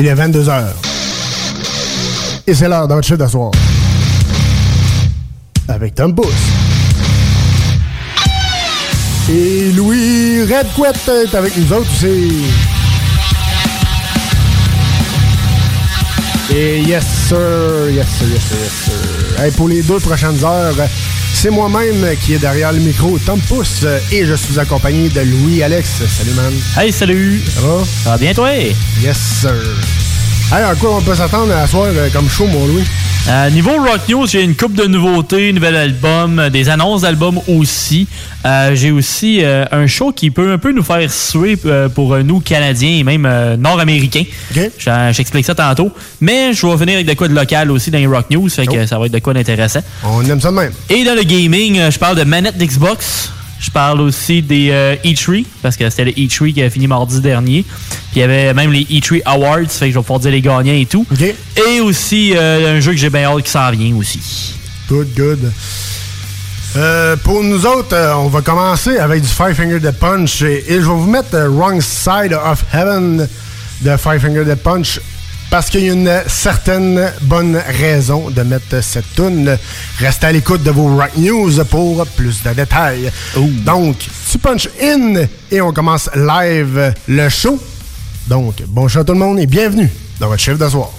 Il est 22h. Et c'est l'heure chiffre d'asseoir. Avec Tom Pouce. Et Louis Redquette est avec nous autres aussi. Et yes sir, yes sir, yes sir, yes sir. Hey, pour les deux prochaines heures, c'est moi-même qui est derrière le micro, Tom Pouce, et je suis accompagné de Louis Alex. Salut man. Hey, salut! Ça va? Ça va bien, toi? Yes sir. À quoi on peut s'attendre à soir euh, comme show, mon Louis? Euh, niveau Rock News, j'ai une coupe de nouveautés, nouvel album, euh, des annonces d'albums aussi. Euh, j'ai aussi euh, un show qui peut un peu nous faire suer pour nous, Canadiens et même Nord-Américains. J'explique ça tantôt. Mais je vais venir avec de quoi de local aussi dans les Rock News, fait que ça va être de quoi d'intéressant. On aime ça de même. Et dans le gaming, je parle de manette d'Xbox. Je parle aussi des euh, E3, parce que c'était le E3 qui a fini mardi dernier. Puis il y avait même les E3 Awards, fait que je vais pouvoir dire les gagnants et tout. Et aussi euh, un jeu que j'ai bien hâte qui s'en vient aussi. Good, good. Euh, pour nous autres, euh, on va commencer avec du Five Finger Dead Punch et, et je vais vous mettre Wrong Side of Heaven de Five Finger Dead Punch parce qu'il y a une certaine bonne raison de mettre cette tune. Restez à l'écoute de vos Rock News pour plus de détails. Donc, tu punch in et on commence live le show. Donc, bon show à tout le monde et bienvenue dans votre chef de soir.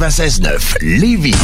96.9 Lévis.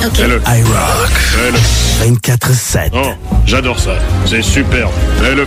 OK? OK. Fais-le. I rock. Fais-le. 24-7. Oh, j'adore ça. C'est superbe. Fais-le.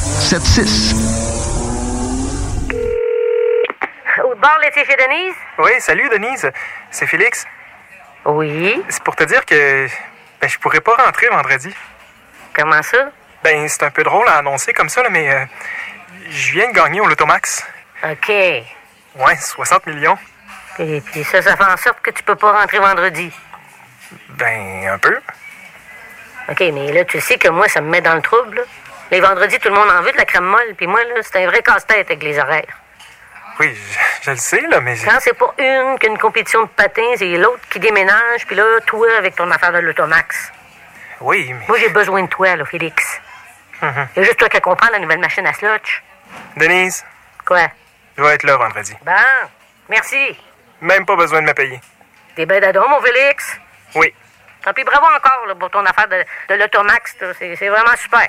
681 4476. Au bar laitier chez Denise? Oui, salut Denise. C'est Félix. Oui. C'est pour te dire que ben, je pourrais pas rentrer vendredi. Comment ça? Ben, c'est un peu drôle à annoncer comme ça, là, mais euh, je viens de gagner au Lotomax. OK. Ouais, 60 millions. Et puis ça, ça fait en sorte que tu peux pas rentrer vendredi. Ben, un peu. OK, mais là, tu sais que moi, ça me met dans le trouble. Les vendredis, tout le monde en veut de la crème molle, puis moi, là, c'est un vrai casse-tête avec les horaires. Oui, je, je le sais, là, mais... Quand c'est pas une qu'une compétition de patins, c'est l'autre qui déménage, puis là, toi, avec ton affaire de l'automax. Oui, mais... Moi, j'ai besoin de toi, là, Félix. Il y a juste toi qui comprends la nouvelle machine à slotch. Denise, Quoi? je vais être là vendredi. Bon, merci. Même pas besoin de me payer. T'es ben d'adon, mon Félix. Oui. Tant pis, bravo encore là, pour ton affaire de, de l'automax. c'est vraiment super.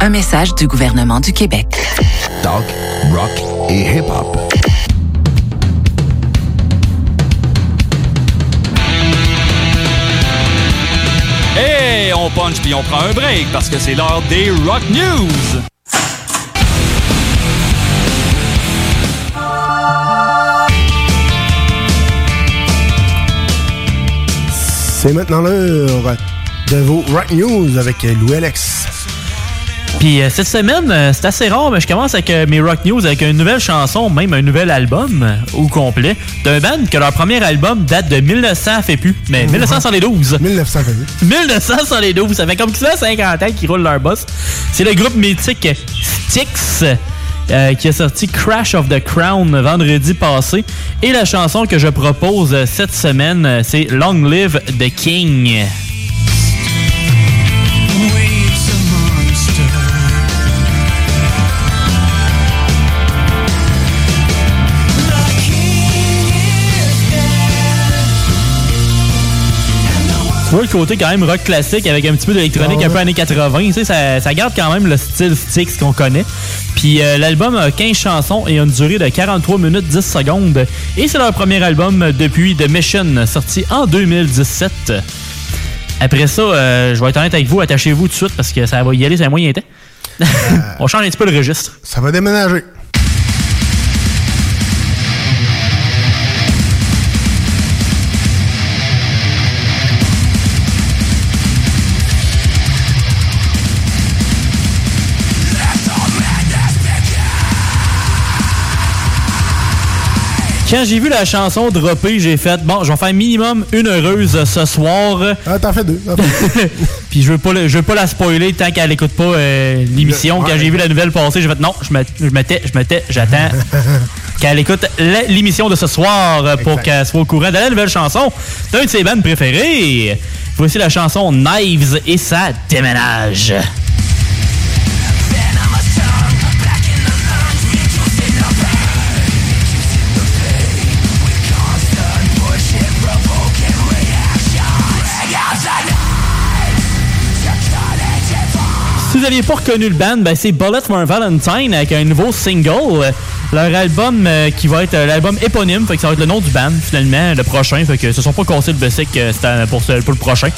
Un message du gouvernement du Québec. Talk, rock et hip-hop. Et on punch puis on prend un break parce que c'est l'heure des Rock News. C'est maintenant l'heure de vos Rock News avec Louis Alex. Puis euh, cette semaine, euh, c'est assez rare, mais je commence avec euh, mes rock news avec une nouvelle chanson, même un nouvel album au complet d'un band que leur premier album date de 1900 fait plus, mais 1912. 1912. 1912. Ça fait comme ça 50 ans qu'ils roulent leur boss. C'est le groupe mythique Styx. euh, qui a sorti Crash of the Crown vendredi passé. Et la chanson que je propose cette semaine, c'est Long Live the King. Le côté quand même rock classique avec un petit peu d'électronique Ah un peu années 80. Tu sais, ça, ça garde quand même le style Styx qu'on connaît. Puis euh, l'album a 15 chansons et a une durée de 43 minutes 10 secondes. Et c'est leur premier album depuis The Mission, sorti en 2017. Après ça, euh, je vais être honnête avec vous, attachez-vous tout de suite parce que ça va y aller, c'est un moyen temps. On change un petit peu le registre. Ça va déménager. Quand j'ai vu la chanson dropper, j'ai fait bon, je vais faire minimum une heureuse ce soir. Ah, t'en fais deux. Puis je veux pas le- je veux pas la spoiler tant qu'elle écoute pas euh, l'émission. Quand j'ai vu la nouvelle passer, j'ai fait non, je me je me tais, je me tais, j'attends qu'elle écoute l'émission de ce soir euh, pour qu'elle soit au courant de la nouvelle chanson d'un de ses bandes préférées. Voici la chanson Knives et ça déménage. Vous n'aviez pas reconnu le band, ben c'est Bullet for a Valentine avec un nouveau single. Leur album euh, qui va être euh, l'album éponyme, fait que ça va être le nom du band finalement, le prochain. Fait que se sont pas cassés le basic euh, c'était pour, ce- pour le prochain.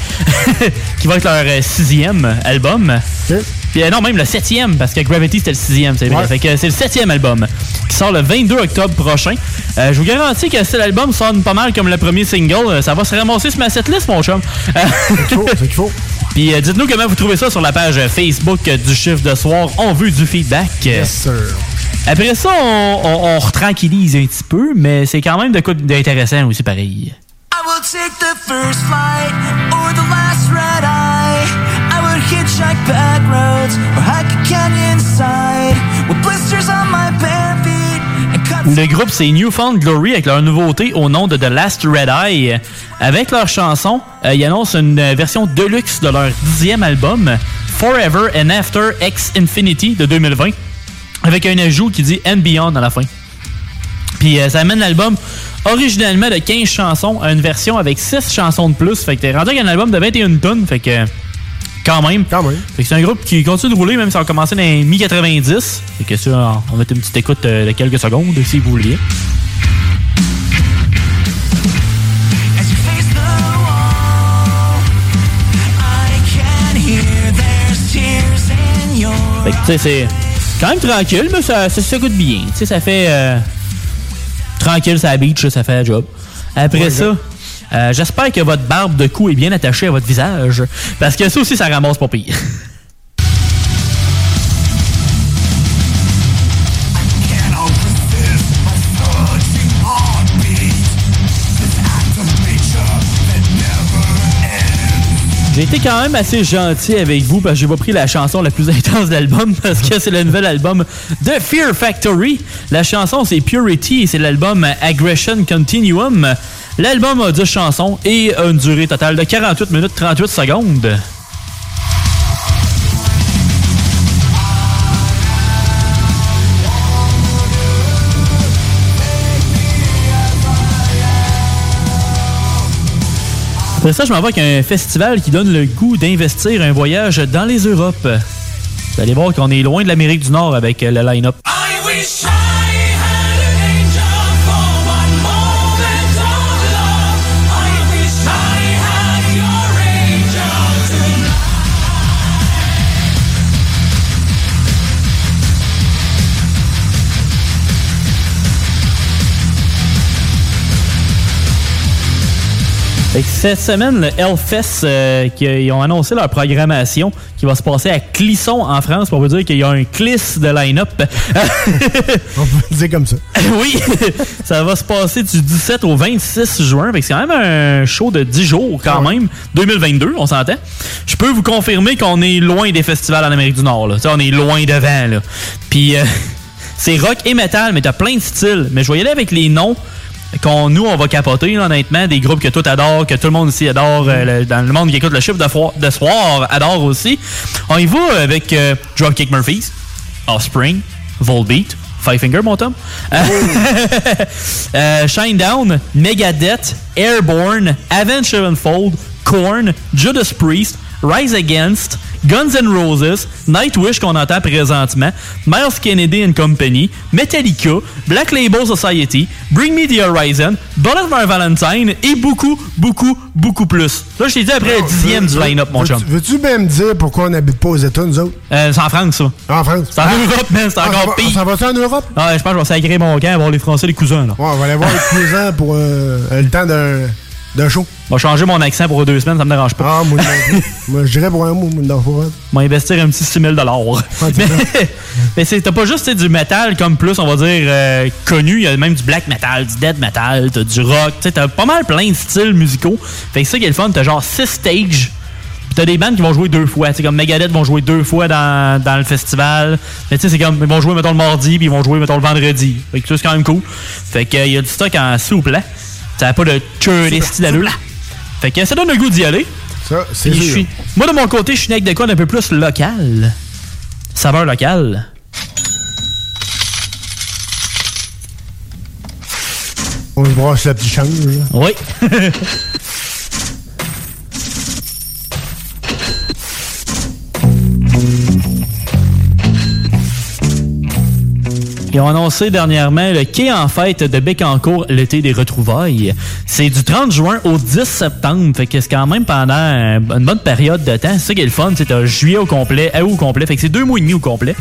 qui va être leur sixième album. Puis euh, non, même le septième, parce que Gravity c'était le sixième, c'est vrai. Ouais. Fait que c'est le septième album qui sort le 22 octobre prochain. Euh, je vous garantis que si l'album sonne pas mal comme le premier single, ça va se ramasser sur ma setlist, mon chum. c'est qu'il faut. Puis euh, dites-nous comment vous trouvez ça sur la page euh, Facebook euh, du chiffre de soir. On veut du feedback. Yes, sir. Après ça, on, on, on retranquillise un petit peu, mais c'est quand même de quoi d'intéressant aussi pareil. I will take the first flight or the last red eye. I would hitchhike back roads or hike a canyon side with Le groupe, c'est Newfound Glory avec leur nouveauté au nom de The Last Red Eye. Avec leur chanson, euh, ils annoncent une version deluxe de leur dixième album, Forever and After X Infinity de 2020, avec un ajout qui dit And Beyond à la fin. Puis euh, ça amène l'album originalement de 15 chansons à une version avec 6 chansons de plus. Fait que t'es rendu avec un album de 21 tonnes. Fait que quand même. Quand même. Fait que c'est un groupe qui continue de rouler même si ça a commencé dans les mi-90. Fait que ça, on va mettre une petite écoute euh, de quelques secondes si vous vouliez. Fait que tu sais, c'est quand même tranquille, mais ça, ça, ça goûte bien. Tu sais, ça fait euh, tranquille, ça beach, ça fait la job. Après Ouais, ça, euh, j'espère que votre barbe de cou est bien attachée à votre visage. Parce que ça aussi, ça ramasse pas pire. J'ai été quand même assez gentil avec vous parce que j'ai pas pris la chanson la plus intense de l'album parce que c'est le nouvel album de Fear Factory. La chanson c'est Purity et c'est l'album Aggression Continuum. L'album a 10 chansons et a une durée totale de 48 minutes 38 secondes. C'est ça, je m'en vais avec un festival qui donne le goût d'investir un voyage dans les Europes. Vous allez voir qu'on est loin de l'Amérique du Nord avec le line-up. Cette semaine, le Hellfest, euh, qui, ils ont annoncé leur programmation qui va se passer à Clisson en France pour vous dire qu'il y a un cliss de line-up. On peut le dire comme ça. oui, ça va se passer du 17 au 26 juin. C'est quand même un show de 10 jours quand même. 2022, on s'entend. Je peux vous confirmer qu'on est loin des festivals en Amérique du Nord. Là. On est loin devant. Là. Puis euh, c'est rock et metal, mais t'as plein de styles. Mais je vais y aller avec les noms qu'on nous on va capoter honnêtement. Des groupes que tout adore que tout le monde ici adore euh, dans le monde qui écoute le chiffre de soir adore aussi. On y va avec euh, Dropkick Murphys Offspring Volbeat Five Finger mon Tom. Euh, Shinedown Megadeth Airborne Avenged Sevenfold Korn Judas Priest Rise Against Guns N' Roses, Nightwish qu'on entend présentement, Miles Kennedy and Company, Metallica, Black Label Society, Bring Me the Horizon, Bullet My Valentine et beaucoup, beaucoup, beaucoup plus. Là, je t'ai dit après le dixième du line-up, mon chum. Veux-tu bien me dire pourquoi on n'habite pas aux États, nous autres? Euh, c'est en France, ça. En France? C'est en Europe, man, c'est Ah, encore ça va- pire. Ça va-tu en Europe? Ah, je pense que je vais sacrer mon camp, voir les Français, les cousins, là. Ouais, on va aller voir les cousins pour euh, le temps d'un d'un show. Je vais changer mon accent pour deux semaines, ça me dérange pas. Ah, moi, je dirais pour un mot, moi. Je vais investir un petit 6 000 Mais, mais t'as pas juste du métal comme plus, on va dire, euh, connu. Il y a même du black metal, du dead metal, t'as du rock. T'as pas mal plein de styles musicaux. Fait que ça qui est le fun, t'as genre 6 stages. T'as des bandes qui vont jouer deux fois. C'est comme Megadeth vont jouer deux fois dans, dans le festival. Mais tu sais, c'est comme, ils vont jouer, mettons, le mardi, puis ils vont jouer, mettons, le vendredi. Fait que c'est quand même cool. Fait que, euh, il y a du stock en souple. Ça n'a pas de churlisti d'allure. Fait que ça donne le goût d'y aller. Ça, c'est suis- Moi, de mon côté, je suis né avec de quoi d'un peu plus local. Saveur locale. On se brasse le petit change. là. Oui. Ils ont annoncé dernièrement le quai en fête de Bécancourt, l'été des retrouvailles. C'est du 30 juin au 10 septembre. Fait que c'est quand même pendant un- une bonne période de temps. C'est ça qui est le fun. C'est t'as juillet au complet, août au complet. Fait que c'est deux mois et demi au complet.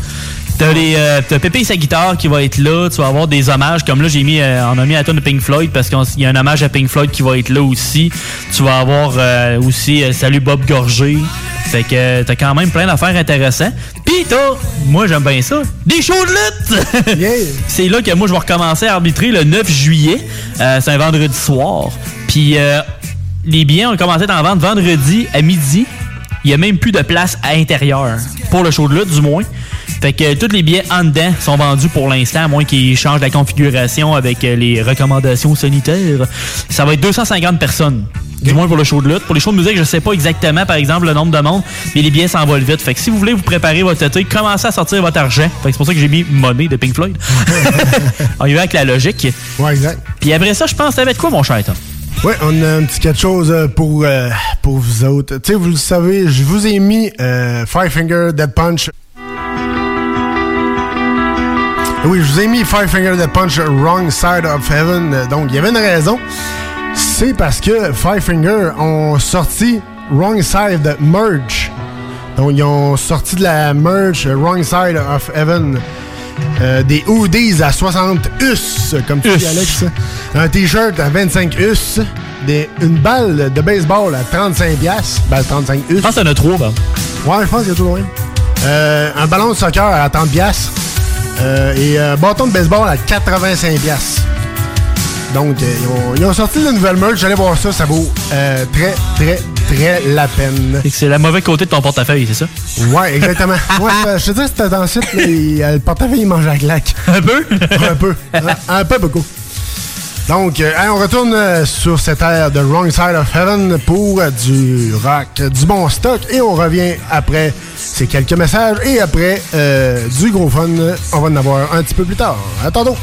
T'as les, euh, t'as Pépé et sa guitare qui va être là. Tu vas avoir des hommages. Comme là, j'ai mis, euh, on a mis la tonne de Pink Floyd parce qu'il y a un hommage à Pink Floyd qui va être là aussi. Tu vas avoir euh, aussi euh, Salut Bob Gorgé. Fait que euh, t'as quand même plein d'affaires intéressantes. Pis t'as, moi j'aime bien ça, des shows de lutte! C'est là que moi je vais recommencer à arbitrer le 9 juillet. Euh, c'est un vendredi soir. Puis euh, les billets ont commencé à en vendre vendredi à midi. Il y a même plus de place à l'intérieur. Pour le show de lutte, du moins. Fait que euh, tous les billets en dedans sont vendus pour l'instant, à moins qu'ils changent la configuration avec euh, les recommandations sanitaires. Ça va être 250 personnes. Du moins pour le show de lutte. Pour les shows de musique, je sais pas exactement, par exemple, le nombre de monde, mais les billets s'envolent vite. Fait que si vous voulez vous préparer votre été, commencez à sortir votre argent. Fait que c'est pour ça que j'ai mis monnaie de Pink Floyd. On y va avec la logique. Ouais, exact. Puis après ça, je pense, ça va être quoi, mon cher Tom? Ouais, on a un petit quelque chose euh, pour, euh, pour vous autres. Tu sais, vous le savez, je vous ai mis euh, Five Finger Dead Punch. Oui, je vous ai mis Five Finger Dead Punch Wrong Side of Heaven. Donc, il y avait une raison. C'est parce que Five Finger ont sorti Wrong Side de merch. Donc, ils ont sorti de la merch euh, Wrong Side of Heaven. Euh, des hoodies à 60 us, comme tu dis. Alex. Un t-shirt à 25 us. Des, une balle de baseball à 35 piastres. Balle 35 us. Je pense qu'il y en a trois, ben. Ouais, je pense qu'il y a tout loin. Euh, un ballon de soccer à 30 piastres. Euh, et un bâton de baseball à 85 piastres. Donc, euh, ils, ont, ils ont sorti de nouvelle merch. J'allais voir ça. Ça vaut euh, très, très, très la peine. C'est la mauvais côté de ton portefeuille, c'est ça? Ouais, exactement. ouais, euh, je te dis, c'était dans le site, euh, le portefeuille, il mange la claque. Un peu? un peu. Un, un peu beaucoup. Donc, euh, on retourne euh, sur cette ère de Wrong Side of Heaven pour euh, du rock, du bon stock. Et on revient après ces quelques messages. Et après du gros fun, on va en avoir un petit peu plus tard. À tantôt.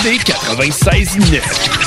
CJMD 96.9.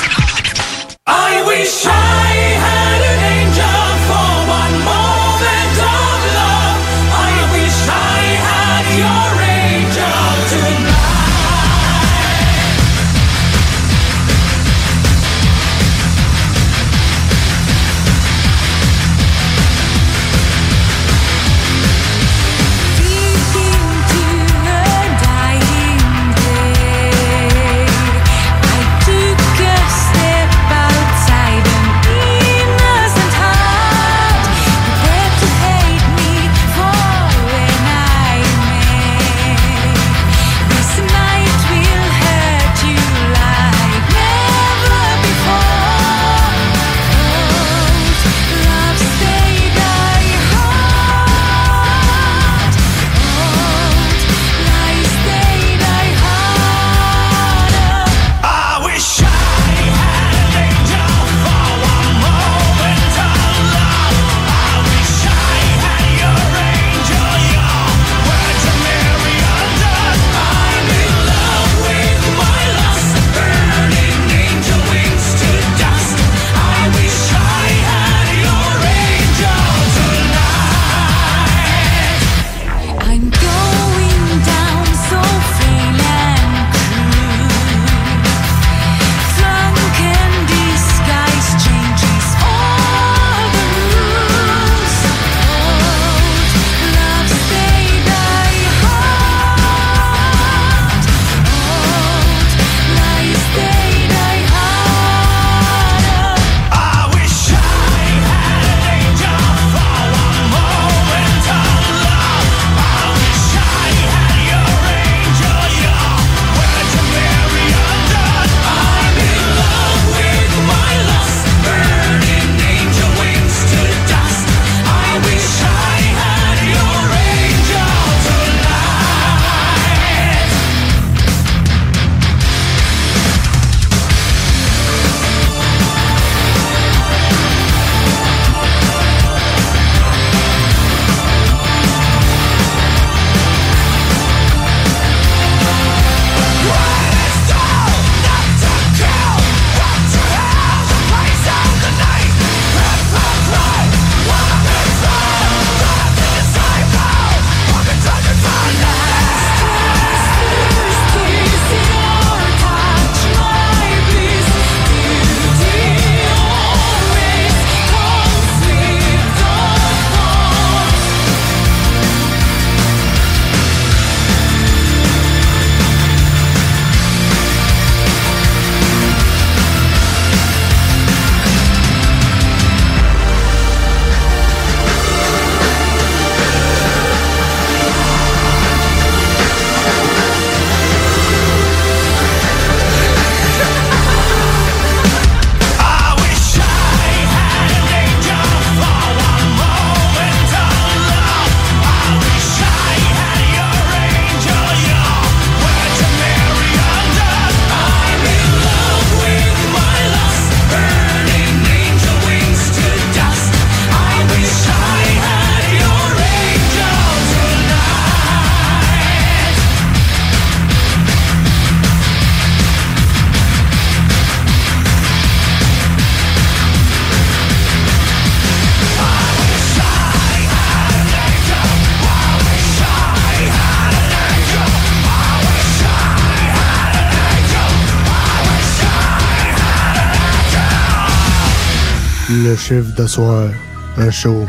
m'arrive d'asseoir un show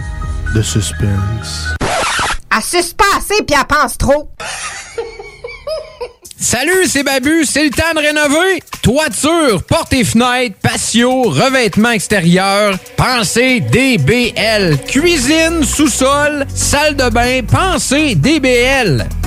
de suspense. À suspenser puis à pense trop. Salut, c'est Babu, c'est le temps de rénover. Toiture, portes et fenêtres, patio, revêtements extérieurs, pensez DBL. Cuisine, sous-sol, salle de bain, pensez DBL.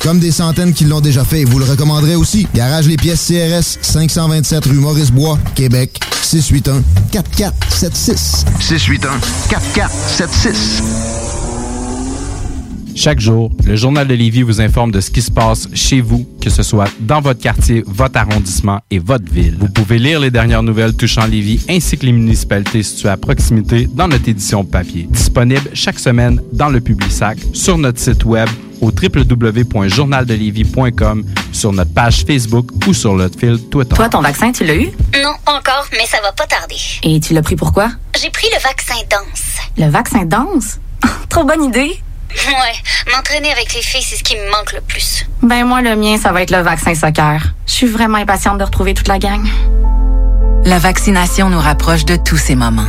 Comme des centaines qui l'ont déjà fait, et vous le recommanderez aussi. Garage Les Pièces CRS, 527 rue Maurice-Bois, Québec, 681 4476. 681 4476. Chaque jour, le Journal de Lévis vous informe de ce qui se passe chez vous, que ce soit dans votre quartier, votre arrondissement et votre ville. Vous pouvez lire les dernières nouvelles touchant Lévis ainsi que les municipalités situées à proximité dans notre édition papier. Disponible chaque semaine dans le Publisac, sur notre site web au www.journaldelévis.com, sur notre page Facebook ou sur notre fil Twitter. Toi, ton vaccin, tu l'as eu? Non, encore, mais ça va pas tarder. Et tu l'as pris pourquoi? J'ai pris le vaccin danse. Le vaccin danse? Trop bonne idée! Ouais, m'entraîner avec les filles, c'est ce qui me manque le plus. Ben moi, le mien, ça va être le vaccin soccer. Je suis vraiment impatiente de retrouver toute la gang. La vaccination nous rapproche de tous ces moments.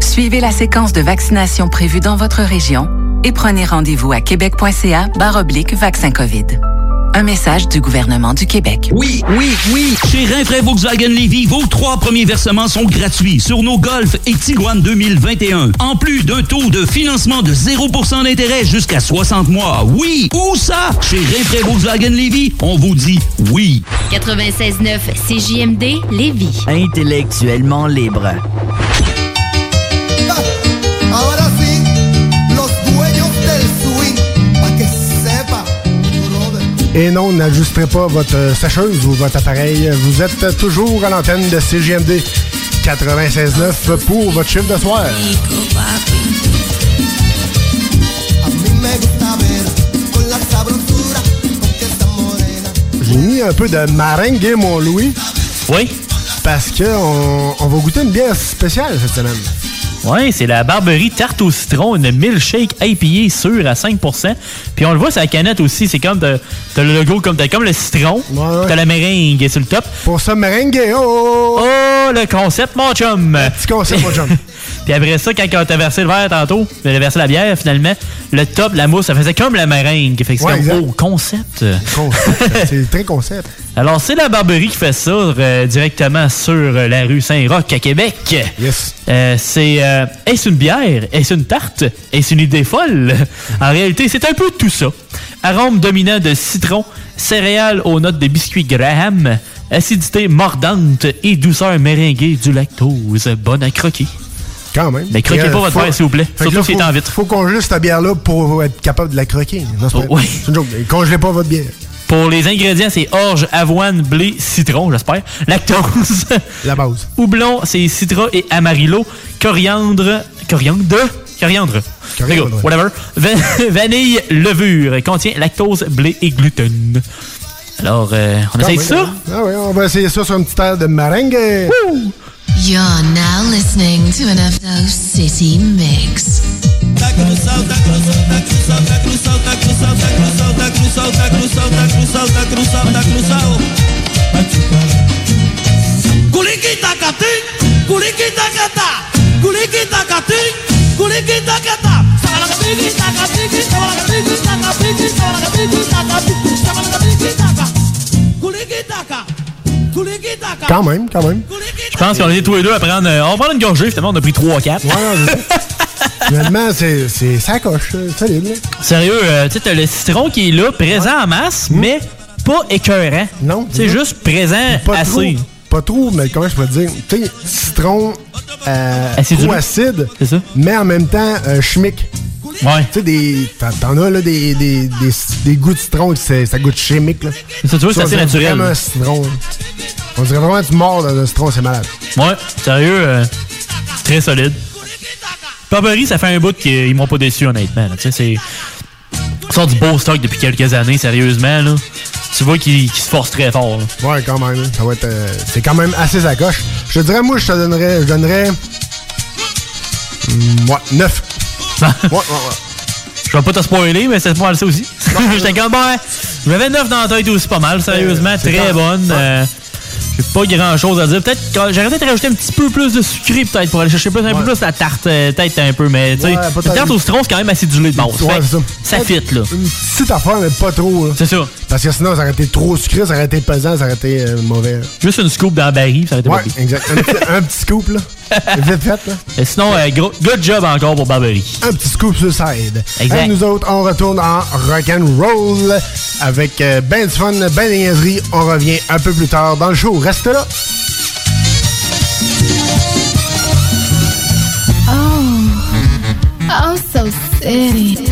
Suivez la séquence de vaccination prévue dans votre région et prenez rendez-vous à québec.ca barre oblique vaccin COVID. Un message du gouvernement du Québec. Oui, oui, oui. Chez Rinfraie Volkswagen Lévy, vos trois premiers versements sont gratuits sur nos Golf et Tiguan 2021. En plus d'un taux de financement de 0% d'intérêt jusqu'à 60 mois. Oui, où ça? Chez Rinfraie Volkswagen Lévy, on vous dit oui. 96.9 CJMD Lévis. Intellectuellement libre. Et non, n'ajusterez pas votre euh, sécheuse ou votre appareil. Vous êtes toujours à l'antenne de CGMD 96.9 pour votre chiffre de soir. J'ai mis un peu de marengue, mon Louis. Oui. Parce que on, on va goûter une bière spéciale cette semaine. Ouais, c'est la Barberie Tarte au citron, une milkshake IPA sûre à 5%. Puis on le voit sur la canette aussi, c'est comme t'as le logo comme t'as comme le citron, t'as la meringue sur le top. Pour ça meringue, oh! Oh, le concept mon chum. Petit concept mon chum. Puis après ça, quand on t'a versé le verre tantôt, a versé la bière finalement, le top, la mousse, ça faisait comme la meringue. Fait que c'est Ouais, comme, oh, concept. Concept. c'est très concept. Alors, c'est la Barberie qui fait ça euh, directement sur euh, la rue Saint-Roch à Québec. Yes. Euh, c'est euh, est-ce une bière, est-ce une tarte, est-ce une idée folle? En réalité, c'est un peu tout ça. Arôme dominant de citron, céréales aux notes de biscuits Graham, acidité mordante et douceur méringuée du lactose. Bonne à croquer. Quand même. Mais croquez euh, pas votre faut- verre, s'il vous plaît. Surtout si c'est en vite. Faut congeler cette bière-là pour être capable de la croquer. Non, c'est pas- Oh, oui. c'est une joke. Congelez pas votre bière. Pour les ingrédients, c'est orge, avoine, blé, citron, j'espère. Lactose. La base. Houblon, c'est citra et amarillo. Coriandre. Coriandre? Coriandre. Coriandre, Whatever. Va- vanille, levure. Contient lactose, blé et gluten. Alors, euh, on essaye ça? hein? Ah oui, on va essayer ça sur un petit air de meringue. You're now listening to an Afro City mix. Curiquita catim, curiquita catá, curiquita catim, curiquita catá. Calma aí, calma aí. Pense qu'on était tous les deux à prendre. euh, on va prendre une gorgée, finalement, on a pris 3-4. Finalement, c'est c'est ça coche. Solide. là. Sérieux, euh, tu sais, t'as le citron qui est là, présent en masse, mais pas écœurant. Non. C'est juste présent Pas assez. trop. Pas trop, mais comment je peux te dire? Tu sais, citron euh, trop acide, C'est ça. mais en même temps euh, chimique. Ouais. Tu sais, des- t'en t'en as là, des, des, des, des goûts de citron, c'est- ça goûte chimique. Là. Ça, tu vois, c'est assez naturel. vraiment un citron. là. On dirait vraiment du mort de Strauss, c'est malade. Ouais, sérieux, euh, très solide. Burberry, ça fait un bout qu'ils m'ont pas déçu, honnêtement. c'est... Ils sortent du beau stock depuis quelques années, sérieusement. Là. Tu vois qu'ils se forcent très fort. Là. Ouais, quand même. Hein. Ça va être... Euh, c'est quand même assez sacoche. Je te dirais, moi, je te donnerais... Je donnerais... Mm, ouais, 9. Ah. ouais, ouais, ouais. Je vais pas te spoiler, mais c'est pas mal ça aussi. J'étais comme, ben, j'avais 9 dans la tête aussi, pas mal, sérieusement. Euh, très bonne pas grand chose à dire. Peut-être j'aurais peut-être rajouté un petit peu plus de sucré peut-être pour aller chercher un peu plus la tarte, peut-être un peu, mais tu sais, la tarte au citron c'est quand même assez du lait de base. Ouais, ça. fit là. Une petite affaire mais pas trop. C'est ça. Parce que sinon, ça aurait été trop sucré, ça aurait été pesant, ça aurait été euh, mauvais. Juste une scoop dans la ça aurait été mauvais. exact. Un, petit- scoop, là. Vite fait, là. Et sinon, euh, gros, good job encore pour Barbery. Un petit scoop suicide. Exact. Et nous autres, on retourne en rock'n'roll avec euh, ben du fun, ben des niaiseries. On revient un peu plus tard dans le show. Reste là. Oh, oh, so city.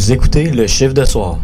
Vous écoutez le chiffre de soir.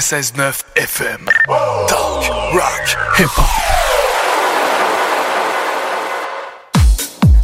96.9 FM.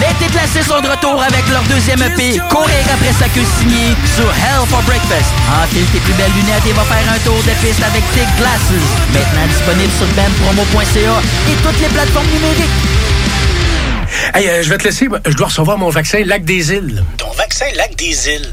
Les déclassés sont de retour avec leur deuxième EP, Courir après sa queue signée sur Hell for Breakfast. Enfile tes plus belles lunettes et va faire un tour de piste avec Thick Glasses. Maintenant disponible sur bandpromo.ca et toutes les plateformes numériques. Hey, euh, je vais te laisser. Je dois recevoir mon vaccin Lac des Îles. Ton vaccin Lac des Îles.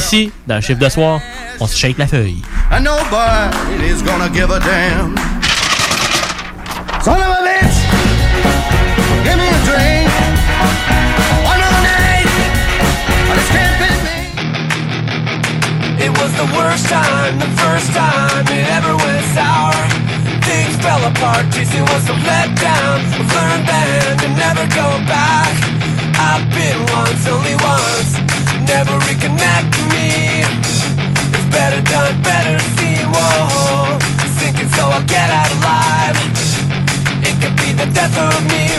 Ici, dans le chiffre de soir, on se shake la feuille. It was the worst time, the first time it ever went sour. Things fell apart, was a letdown. I've learned never go back. I've been once, only once. death of me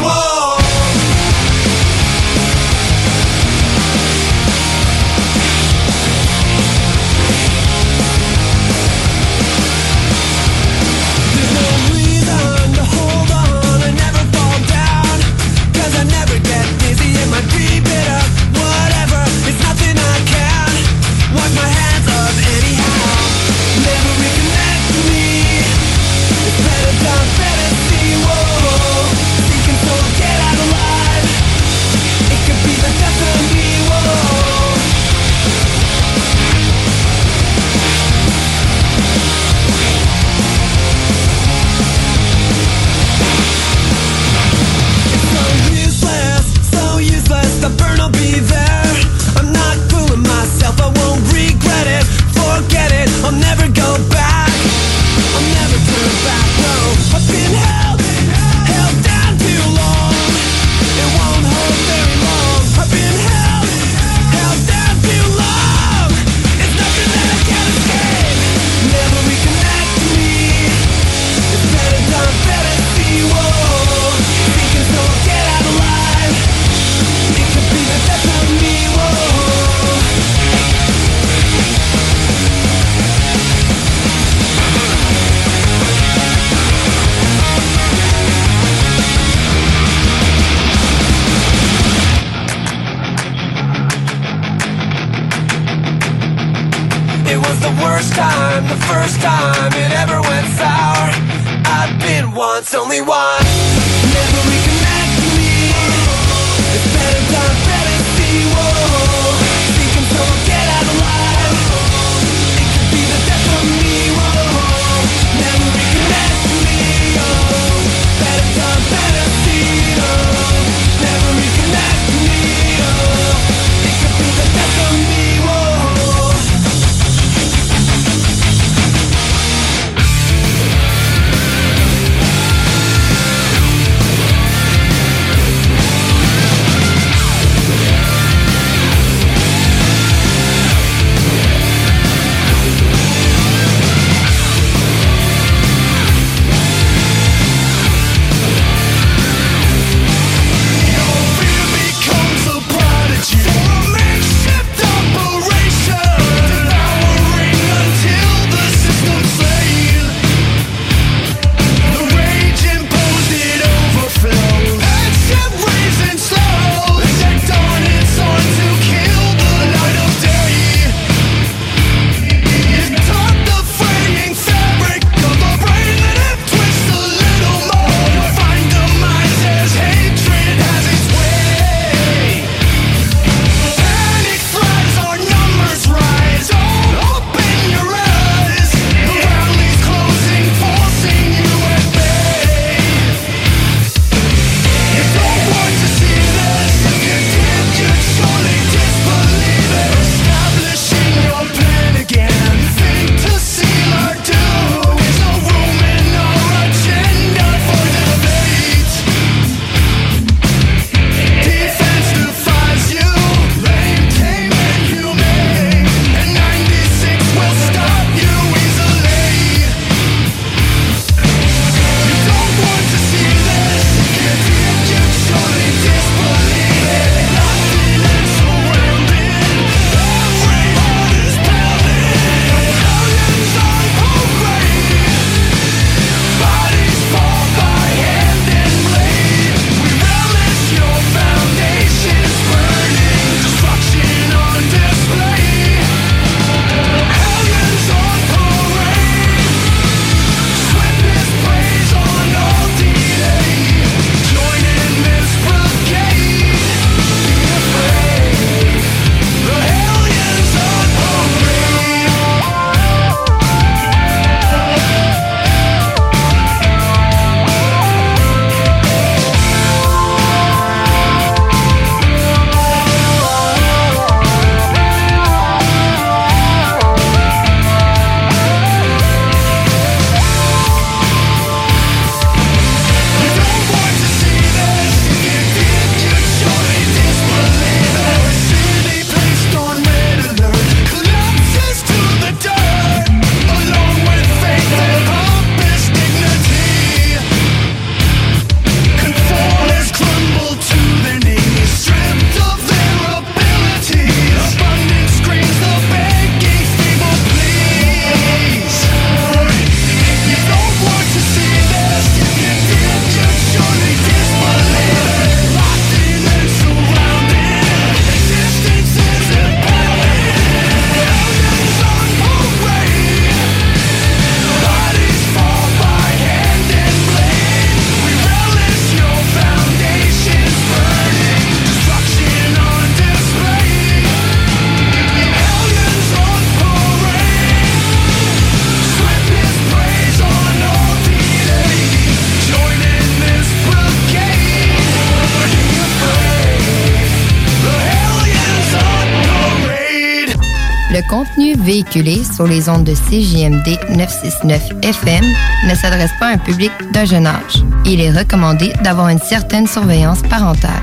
contenu véhiculé sur les ondes de CJMD 969 FM ne s'adresse pas à un public d'un jeune âge. Il est recommandé d'avoir une certaine surveillance parentale.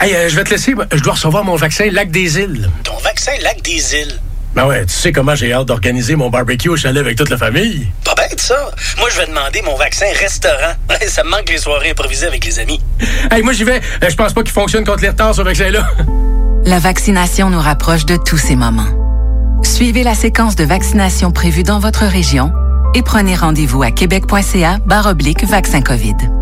Hey, euh, je vais te laisser. Je dois recevoir mon vaccin Lac des Îles. Ton vaccin Lac des Îles? Ben ouais, tu sais comment j'ai hâte d'organiser mon barbecue au chalet avec toute la famille. Pas bête, ça. Moi, je vais demander mon vaccin restaurant. ça me manque les soirées improvisées avec les amis. Hey, moi j'y vais. Euh, Je pense pas qu'il fonctionne contre les retards, ce vaccin-là. La vaccination nous rapproche de tous ces moments. Suivez la séquence de vaccination prévue dans votre région et prenez rendez-vous à québec.ca vaccin COVID.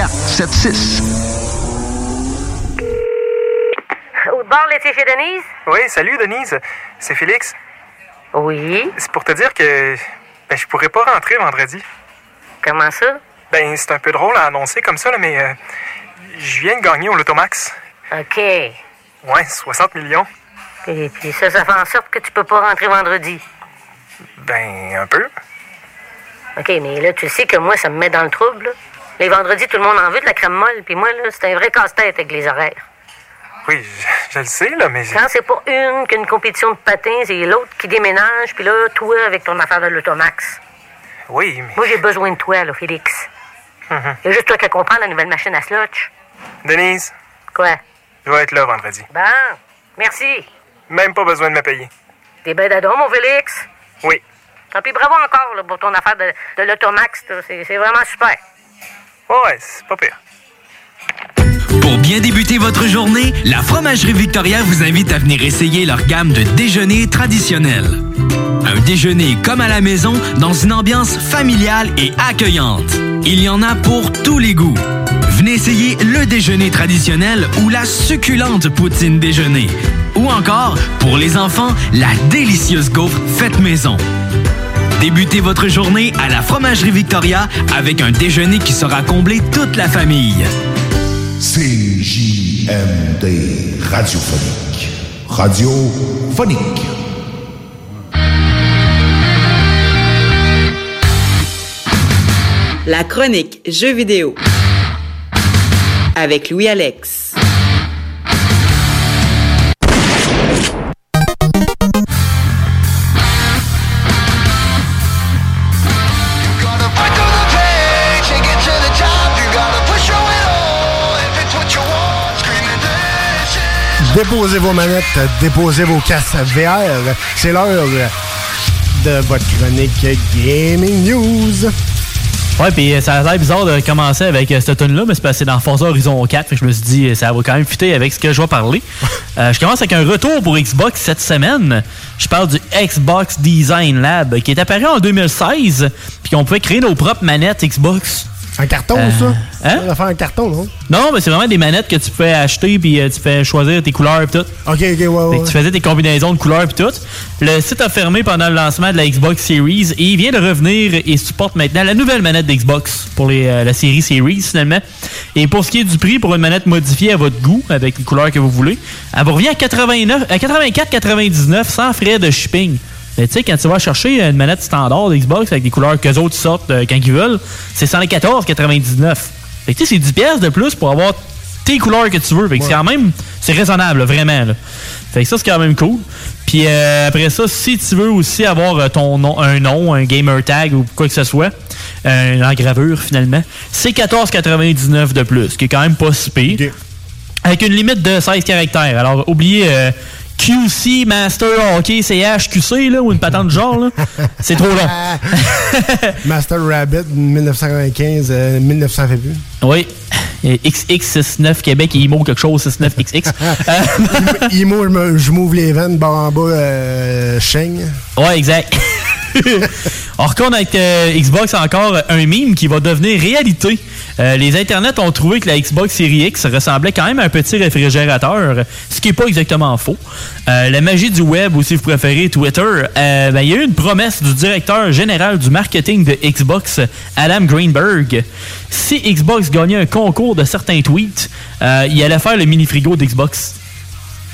681 4476. Au bord laitier chez Denise? Oui, salut Denise. C'est Félix. Oui. C'est pour te dire que ben, je pourrais pas rentrer vendredi. Comment ça? Ben, c'est un peu drôle à annoncer comme ça, là, mais euh, je viens de gagner au Lotomax. OK. Ouais, 60 millions. Et puis ça, ça fait en sorte que tu peux pas rentrer vendredi. Ben, un peu. OK, mais là, tu sais que moi, ça me met dans le trouble. là. Les vendredis, tout le monde en veut de la crème molle, puis moi, là, c'est un vrai casse-tête avec les horaires. Oui, je, je le sais, là, mais... Quand c'est pas une qu'une compétition de patins, c'est l'autre qui déménage, puis là, toi, avec ton affaire de l'automax. Oui, mais... Moi, j'ai besoin de toi, là, Félix. Mhm. Il y a juste toi qui comprends la nouvelle machine à slotch. Denise, Quoi? je vais être là vendredi. Bon, merci. Même pas besoin de me payer. T'es ben d'adon, mon Félix? Oui. Ah, puis bravo encore là, pour ton affaire de, de l'automax. c'est vraiment super. Ouais, c'est pas pire. Pour bien débuter votre journée, la Fromagerie Victoria vous invite à venir essayer leur gamme de déjeuners traditionnels. Un déjeuner comme à la maison dans une ambiance familiale et accueillante. Il y en a pour tous les goûts. Venez essayer le déjeuner traditionnel ou la succulente poutine déjeuner. Ou encore, pour les enfants, la délicieuse gaufre faite maison. Débutez votre journée à la Fromagerie Victoria avec un déjeuner qui sera comblé toute la famille. CJMD radiophonique. Radiophonique. La chronique Jeux vidéo avec Louis Déposez vos manettes, déposez vos casques VR. C'est l'heure de votre chronique Gaming News. Ouais, puis ça a l'air bizarre de commencer avec euh, cette tune-là, mais c'est c'est dans Forza Horizon 4. fait que je me suis dit, euh, ça va quand même fitter avec ce que je vais parler. Euh, je commence avec un retour pour Xbox cette semaine. Je parle du Xbox Design Lab, qui est apparu en 2016, puis qu'on pouvait créer nos propres manettes Xbox. Un carton, Euh, ça? hein? On va faire un carton, non? Non, mais c'est vraiment des manettes que tu fais acheter puis euh, tu fais choisir tes couleurs et tout. OK, OK, ouais, ouais. tu faisais tes combinaisons de couleurs et tout. Le site a fermé pendant le lancement de la Xbox Series et il vient de revenir et supporte maintenant la nouvelle manette d'Xbox pour les, euh, la série Series finalement. Et pour ce qui est du prix pour une manette modifiée à votre goût avec les couleurs que vous voulez, elle vous revient à 89 à 84,99 sans frais de shipping. Mais tu sais, quand tu vas chercher une manette standard d'Xbox avec des couleurs qu'eux autres sortent euh, quand ils veulent, c'est 114,99. Fait que tu sais, c'est 10 pièces de plus pour avoir tes couleurs que tu veux. Fait que c'est quand même, c'est raisonnable, là, vraiment. là. Fait que ça, c'est quand même cool. Puis euh, après ça, si tu veux aussi avoir euh, ton nom, un nom, un gamer tag ou quoi que ce soit, euh, une engravure finalement, c'est 14,99 de plus, qui est quand même pas si pire. Avec une limite de 16 caractères. Alors, oubliez euh, QC, Master, Hockey, CH, QC, là, ou une patente de genre, là. C'est trop long. Master Rabbit 1995, euh, 1900 fait plus. Oui. Et XX69 Québec et IMO quelque chose, 69XX. Euh, Imo, je m'ouvre les veines, bas en bas, euh. Ouais, exact. On retourne avec euh, Xbox encore un meme qui va devenir réalité. Euh, les internets ont trouvé que la Xbox Series X ressemblait quand même à un petit réfrigérateur, ce qui n'est pas exactement faux. Euh, la magie du web, ou si vous préférez Twitter, euh, ben, il y a eu une promesse du directeur général du marketing de Xbox, Adam Greenberg. Si Xbox gagnait un concours de certains tweets, il allait faire le mini-frigo d'Xbox.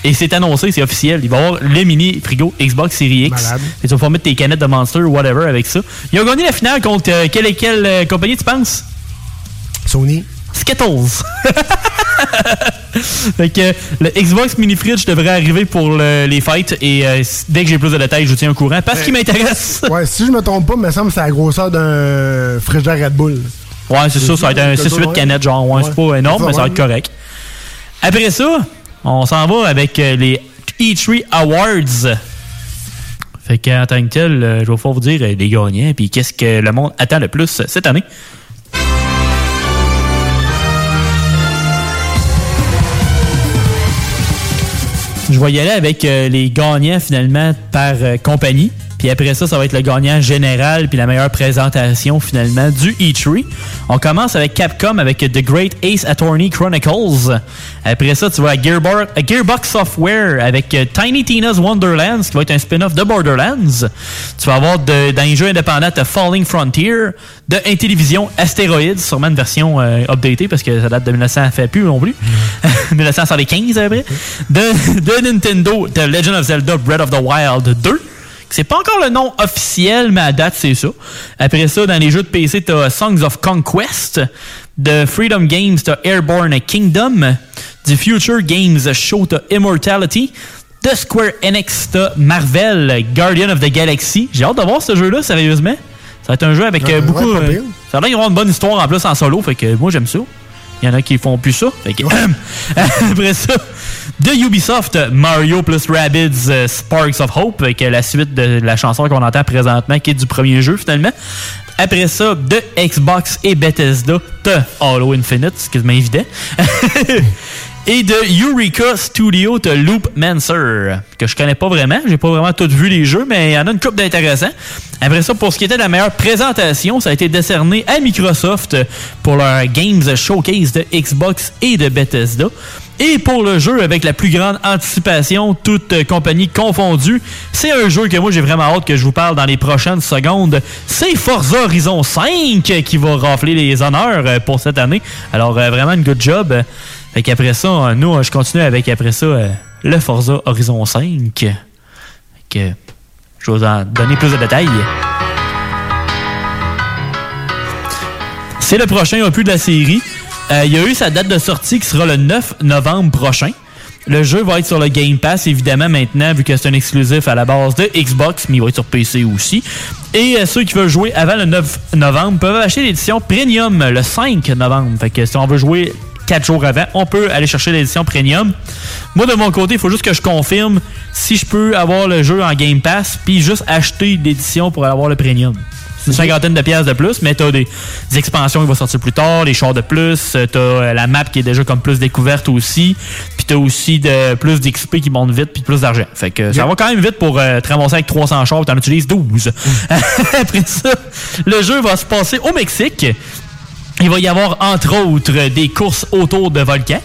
Et c'est annoncé, c'est officiel. Il va y avoir le mini frigo Xbox Series X. Malade. Et tu vas pouvoir mettre tes canettes de Monster ou whatever avec ça. Ils ont gagné la finale contre quelle, quelle euh, compagnie tu penses? Sony. Skittles. fait que le Xbox Mini Fridge devrait arriver pour le- les fêtes et euh, dès que j'ai plus de détails, je vous tiens au courant parce qu'il m'intéresse. Ouais, si je me trompe pas, il me semble que c'est la grosseur d'un frigidaire Red Bull. Ouais, c'est ça, ça va être un 6-8 canettes, genre, ouais, c'est pas énorme, mais ça va être correct. Après ça, on s'en va avec euh, les E3 Awards. Fait qu'en tant que tel, euh, je vais pouvoir vous dire les gagnants, puis qu'est-ce que le monde attend le plus cette année. Je vais aller avec euh, les gagnants finalement par euh, compagnie. Puis après ça, ça va être le gagnant général puis la meilleure présentation finalement du E3. On commence avec Capcom avec The Great Ace Attorney Chronicles. Après ça, tu vas à Gearbox, à Software avec euh, Tiny Tina's Wonderlands qui va être un spin-off de Borderlands. Tu vas avoir de, dans les jeux indépendants de Falling Frontier, de Intellivision Asteroids, sûrement une version euh, updatée parce que ça date de 1900, fait plus non plus. 1975 après. De, de Nintendo, The Legend of Zelda Breath of the Wild 2. C'est pas encore le nom officiel, mais à date, c'est ça. Après ça, dans les jeux de PC, t'as Songs of Conquest. De Freedom Games, t'as Airborne Kingdom. Du Future Games Show, t'as Immortality. De Square Enix, t'as Marvel Guardian of the Galaxy. J'ai hâte de voir ce jeu-là, sérieusement. Ça va être un jeu avec euh, beaucoup. ouais, euh, ça a l'air d'y avoir une bonne histoire en plus en solo, fait que moi j'aime ça. Il y en a qui font plus ça. Fait que, après ça, de Ubisoft, Mario plus Rabbids euh, Sparks of Hope, euh, la suite de la chanson qu'on entend présentement, qui est du premier jeu finalement. Après ça, de Xbox et Bethesda, t'as Halo Infinite, ce qui est évident. Et de Eureka Studio, t'as Loop Mancer, que je connais pas vraiment. J'ai pas vraiment tout vu les jeux, mais il y en a une coupe d'intéressants. Après ça, pour ce qui était de la meilleure présentation, ça a été décerné à Microsoft pour leur Games Showcase de Xbox et de Bethesda. Et pour le jeu avec la plus grande anticipation, toute euh, compagnie confondue, c'est un jeu que moi j'ai vraiment hâte que je vous parle dans les prochaines secondes. C'est Forza Horizon 5 qui va rafler les honneurs euh, pour cette année. Alors euh, vraiment une good job. Fait qu'après ça, nous, je continue avec après ça le Forza Horizon 5. Fait que je vais vous en donner plus de détails. C'est le prochain opus de la série. Euh, il y a eu sa date de sortie qui sera le 9 novembre prochain. Le jeu va être sur le Game Pass, évidemment, maintenant, vu que c'est un exclusif à la base de Xbox, mais il va être sur PC aussi. Et euh, ceux qui veulent jouer avant le 9 novembre peuvent acheter l'édition Premium le 5 novembre. Fait que si on veut jouer 4 jours avant, on peut aller chercher l'édition Premium. Moi, de mon côté, il faut juste que je confirme si je peux avoir le jeu en Game Pass, puis juste acheter l'édition pour avoir le Premium. Une cinquantaine de pièces de plus, mais t'as des, des expansions qui vont sortir plus tard, les chars de plus, euh, t'as euh, la map qui est déjà comme plus découverte aussi, puis t'as aussi de, plus d'XP qui monte vite, puis plus d'argent. Fait que ça va quand même vite pour euh, te ramasser avec 300 chars, t'en utilises 12. Après ça, le jeu va se passer au Mexique. Il va y avoir, entre autres, des courses autour de volcans.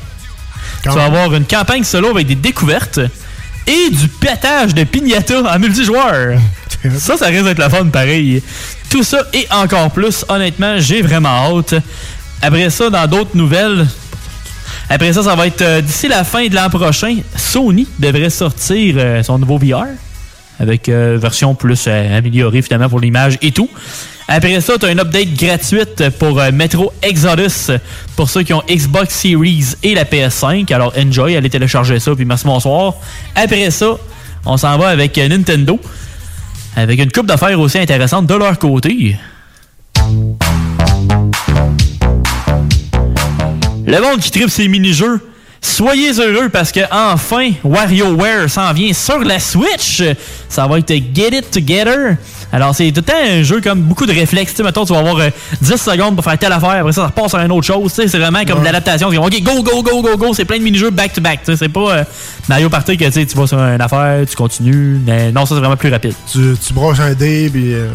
Tu vas avoir une campagne solo avec des découvertes et du pétage de pignata en multijoueur. Ça, ça risque d'être la fun pareil. Tout ça et encore plus, honnêtement, j'ai vraiment hâte. Après ça, dans d'autres nouvelles, après ça, ça va être euh, d'ici la fin de l'an prochain, Sony devrait sortir euh, son nouveau VR avec euh, version plus améliorée finalement pour l'image et tout. Après ça, tu as une update gratuite pour Metro Exodus pour ceux qui ont Xbox Series et la PS5. Alors enjoy, allez télécharger ça puis merci bonsoir. Après ça, on s'en va avec Nintendo avec une coupe d'affaires aussi intéressante de leur côté. Le monde qui tripe ces mini-jeux, soyez heureux parce que enfin WarioWare s'en vient sur la Switch. Ça va être Get It Together. Alors c'est tout le temps un jeu comme beaucoup de réflexes. Tu sais, mettons, tu vas avoir euh, 10 secondes pour faire telle affaire, après ça, ça repasse à une autre chose. Tu sais, C'est vraiment comme de l'adaptation. OK, go, go, go, go, go. C'est plein de mini-jeux back-to-back. Tu sais, C'est pas euh, Mario Party que tu sais, tu vas sur une affaire, tu continues. Mais non, ça c'est vraiment plus rapide. Tu, tu broches un dé, puis euh,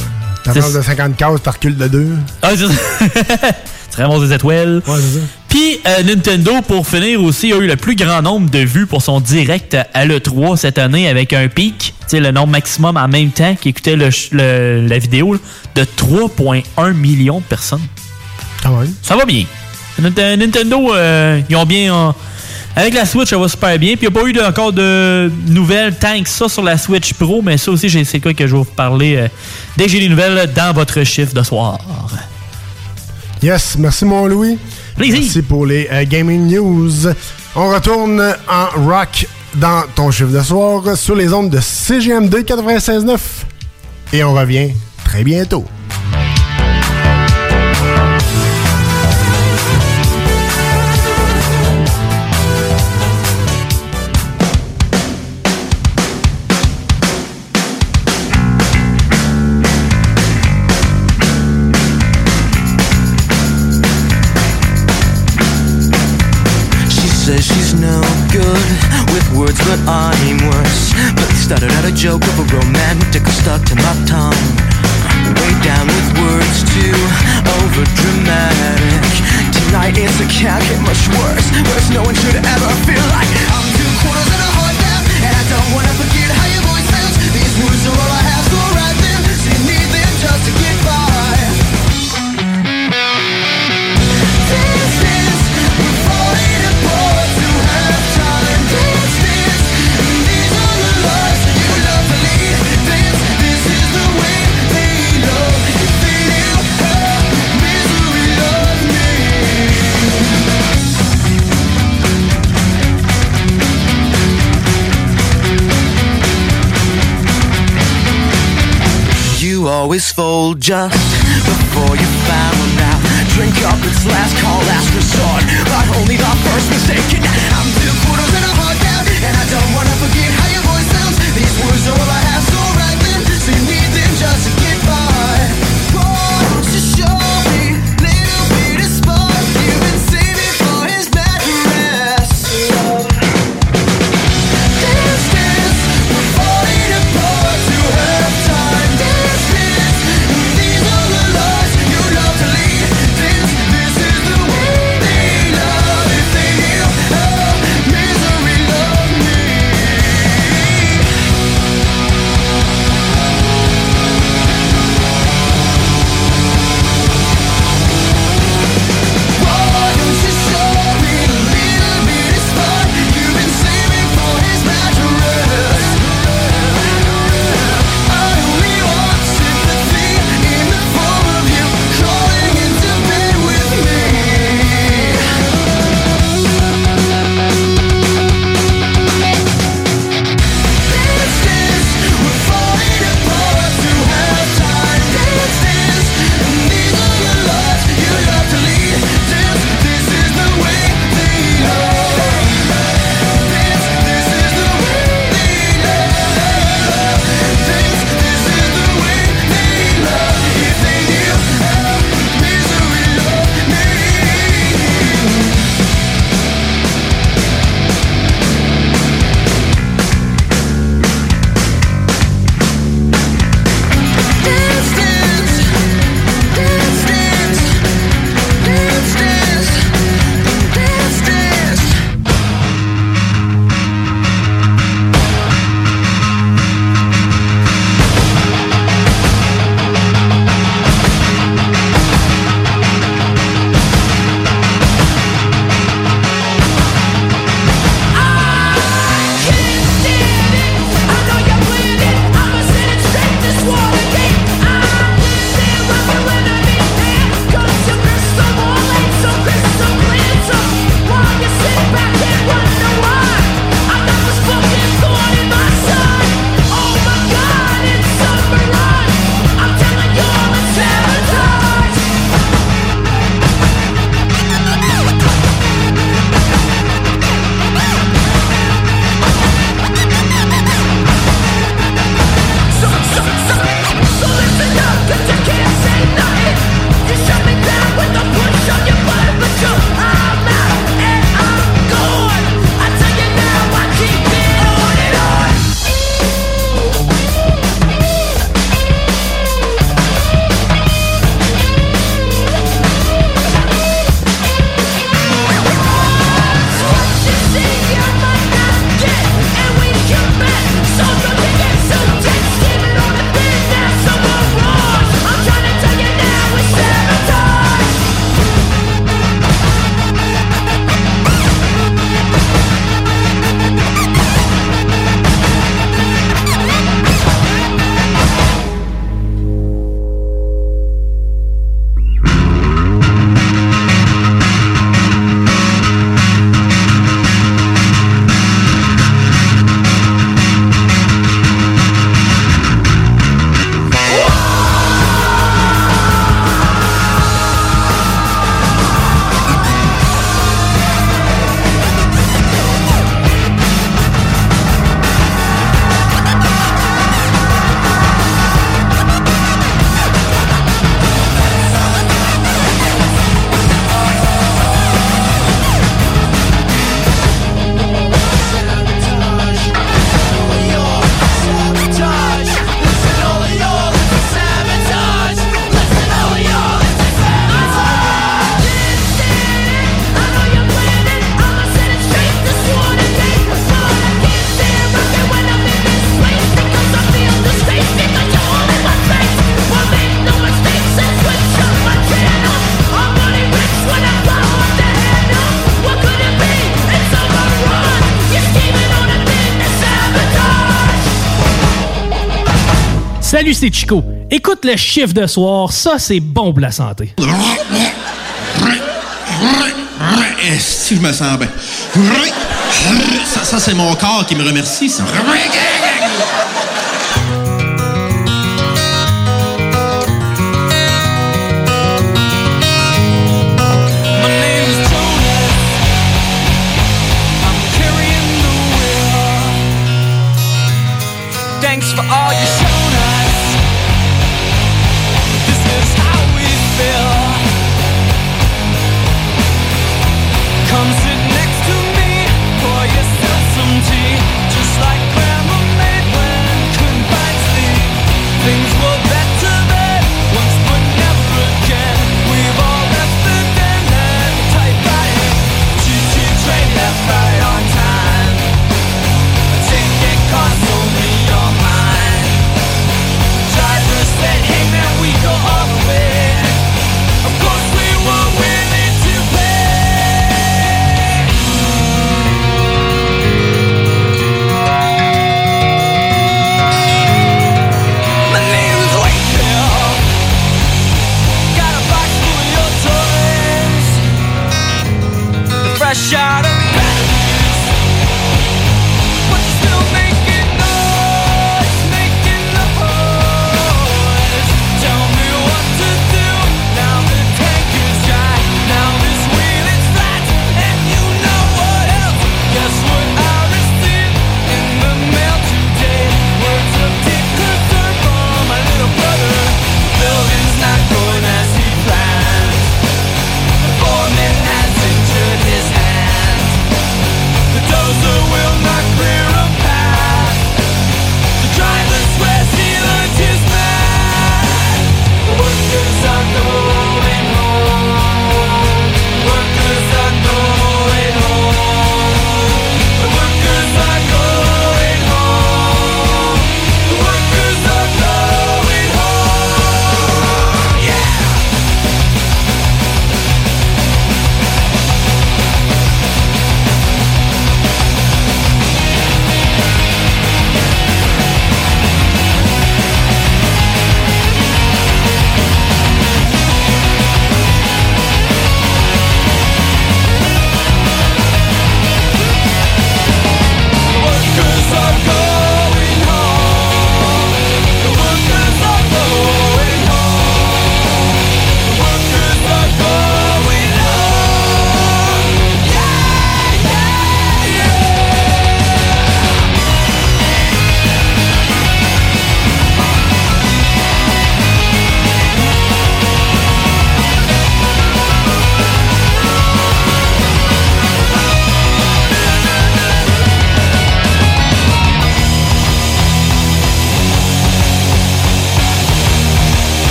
C'est- de 50 cases, tu recules de 2. Ah, c'est ça. tu ramasses des étoiles. Ouais, c'est ça. Puis euh, Nintendo, pour finir aussi, a eu le plus grand nombre de vues pour son direct à l'E3 cette année avec un pic, tu sais, le nombre maximum en même temps qui écoutait le ch- le- la vidéo là, de 3,1 millions de personnes. Ça va bien. Nint- Nintendo, euh, ils ont bien... euh, avec la Switch, ça va super bien. Puis il n'y a pas eu de- encore de nouvelles tant que ça sur la Switch Pro, mais ça aussi, c'est quoi que je vais vous parler euh, dès que j'ai les nouvelles dans votre chiffre de soir. Yes, merci mon Louis. Merci pour les euh, gaming news. On retourne en rock dans ton chiffre de soir sur les ondes de CGM2 96.9. Et on revient très bientôt. Words, but I'm worse. But started out a joke of a romantic stuck to my tongue. Way down with words too over dramatic. Tonight it's a can't get much worse. Worse, no one should ever feel like I'm two quarters always fold just before you found out. Drink up, it's last call, last resort. But only the first mistake. I'm two quarters and a heart down. And I don't wanna forget how your voice sounds. These words are all I c'est Chico. Écoute le chiffre de soir, ça c'est bon pour la santé. Si je me sens bien? Ça, c'est mon corps qui me remercie.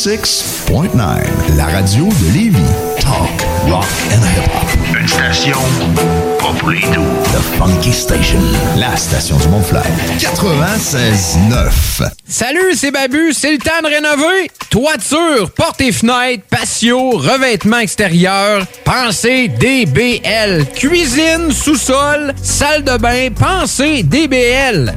96.9, la radio de Lévis. Talk, rock and hip-hop. Une station pas pour les doux. The Funky Station, la station du Mont-Fly. 96.9. Salut, c'est Babu, c'est le temps de rénover. Toiture, portes et fenêtres, patio, revêtement extérieur, pensez DBL. Cuisine, sous-sol, salle de bain, pensez DBL.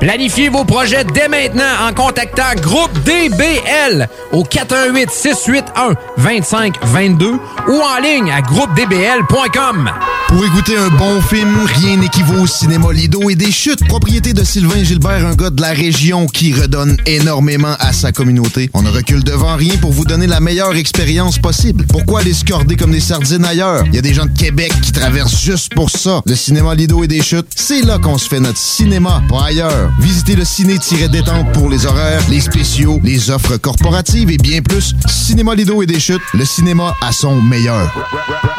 Planifiez vos projets dès maintenant en contactant Groupe DBL au 418 681 2522 ou en ligne à groupedbl.com. Pour écouter un bon film, rien n'équivaut au cinéma Lido et des chutes, propriété de Sylvain Gilbert, un gars de la région qui redonne énormément à sa communauté. On ne recule devant rien pour vous donner la meilleure expérience possible. Pourquoi aller se corder comme des sardines ailleurs? Il y a des gens de Québec qui traversent juste pour ça. Le cinéma Lido et des chutes, c'est là qu'on se fait notre cinéma, pas ailleurs. Visitez le ciné-détente pour les horaires, les spéciaux, les offres corporatives et bien plus. Cinéma Lido et des chutes, le cinéma à son meilleur.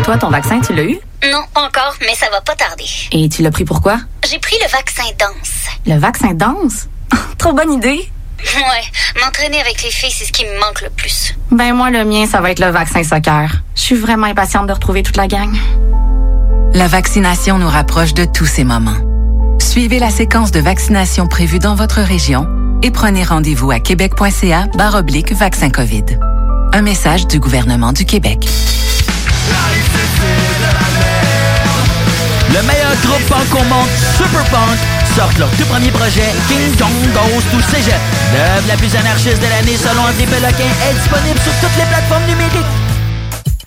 Toi, ton vaccin, tu l'as eu? Non, encore, mais ça va pas tarder. Et tu l'as pris pourquoi? J'ai pris le vaccin danse. Le vaccin danse? Trop bonne idée! Ouais, m'entraîner avec les filles, c'est ce qui me manque le plus. Ben moi, le mien, ça va être le vaccin soccer. Je suis vraiment impatiente de retrouver toute la gang. La vaccination nous rapproche de tous ces moments. Suivez la séquence de vaccination prévue dans votre région et prenez rendez-vous à québec.ca oblique vaccin COVID. Un message du gouvernement du Québec. Le meilleur groupe punk au monde, Super Punk, leur tout premier projet, King Kong Goes to Cégep. L'œuvre la plus anarchiste de l'année selon André Péloquin est disponible sur toutes les plateformes numériques.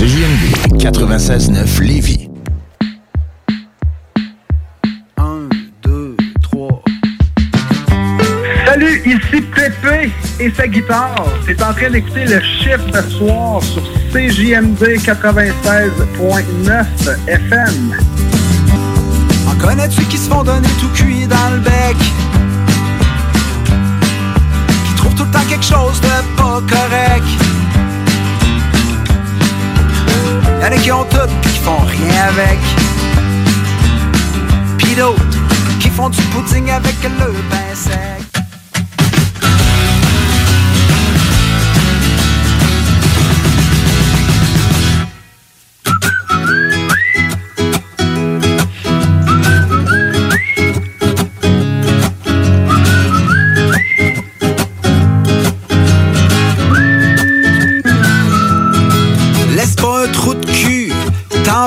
CJMD 96.9 Lévis. Salut, ici Pépé et sa guitare. T'es en train d'écouter le chiffre de soir sur CJMD 96.9 FM. En connais-tu qui se font donner tout cuit dans le bec? Qui trouvent tout le temps quelque chose de pas correct? Y'en a qui ont tout pis qui font rien avec. Pis d'autres qui font du pudding avec le pain sec.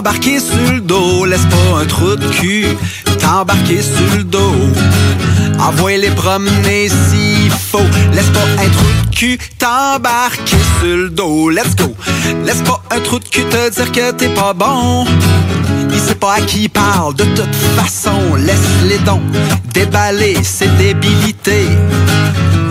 T'embarquer sur le dos. Laisse pas un trou de cul t'embarquer sur le dos. Envoie les promener s'il faut. Laisse pas un trou de cul t'embarquer sur le dos. Let's go. Laisse pas un trou de cul te dire que t'es pas bon. Il sait pas à qui il parle de toute façon. Laisse les dons déballer ses débilités.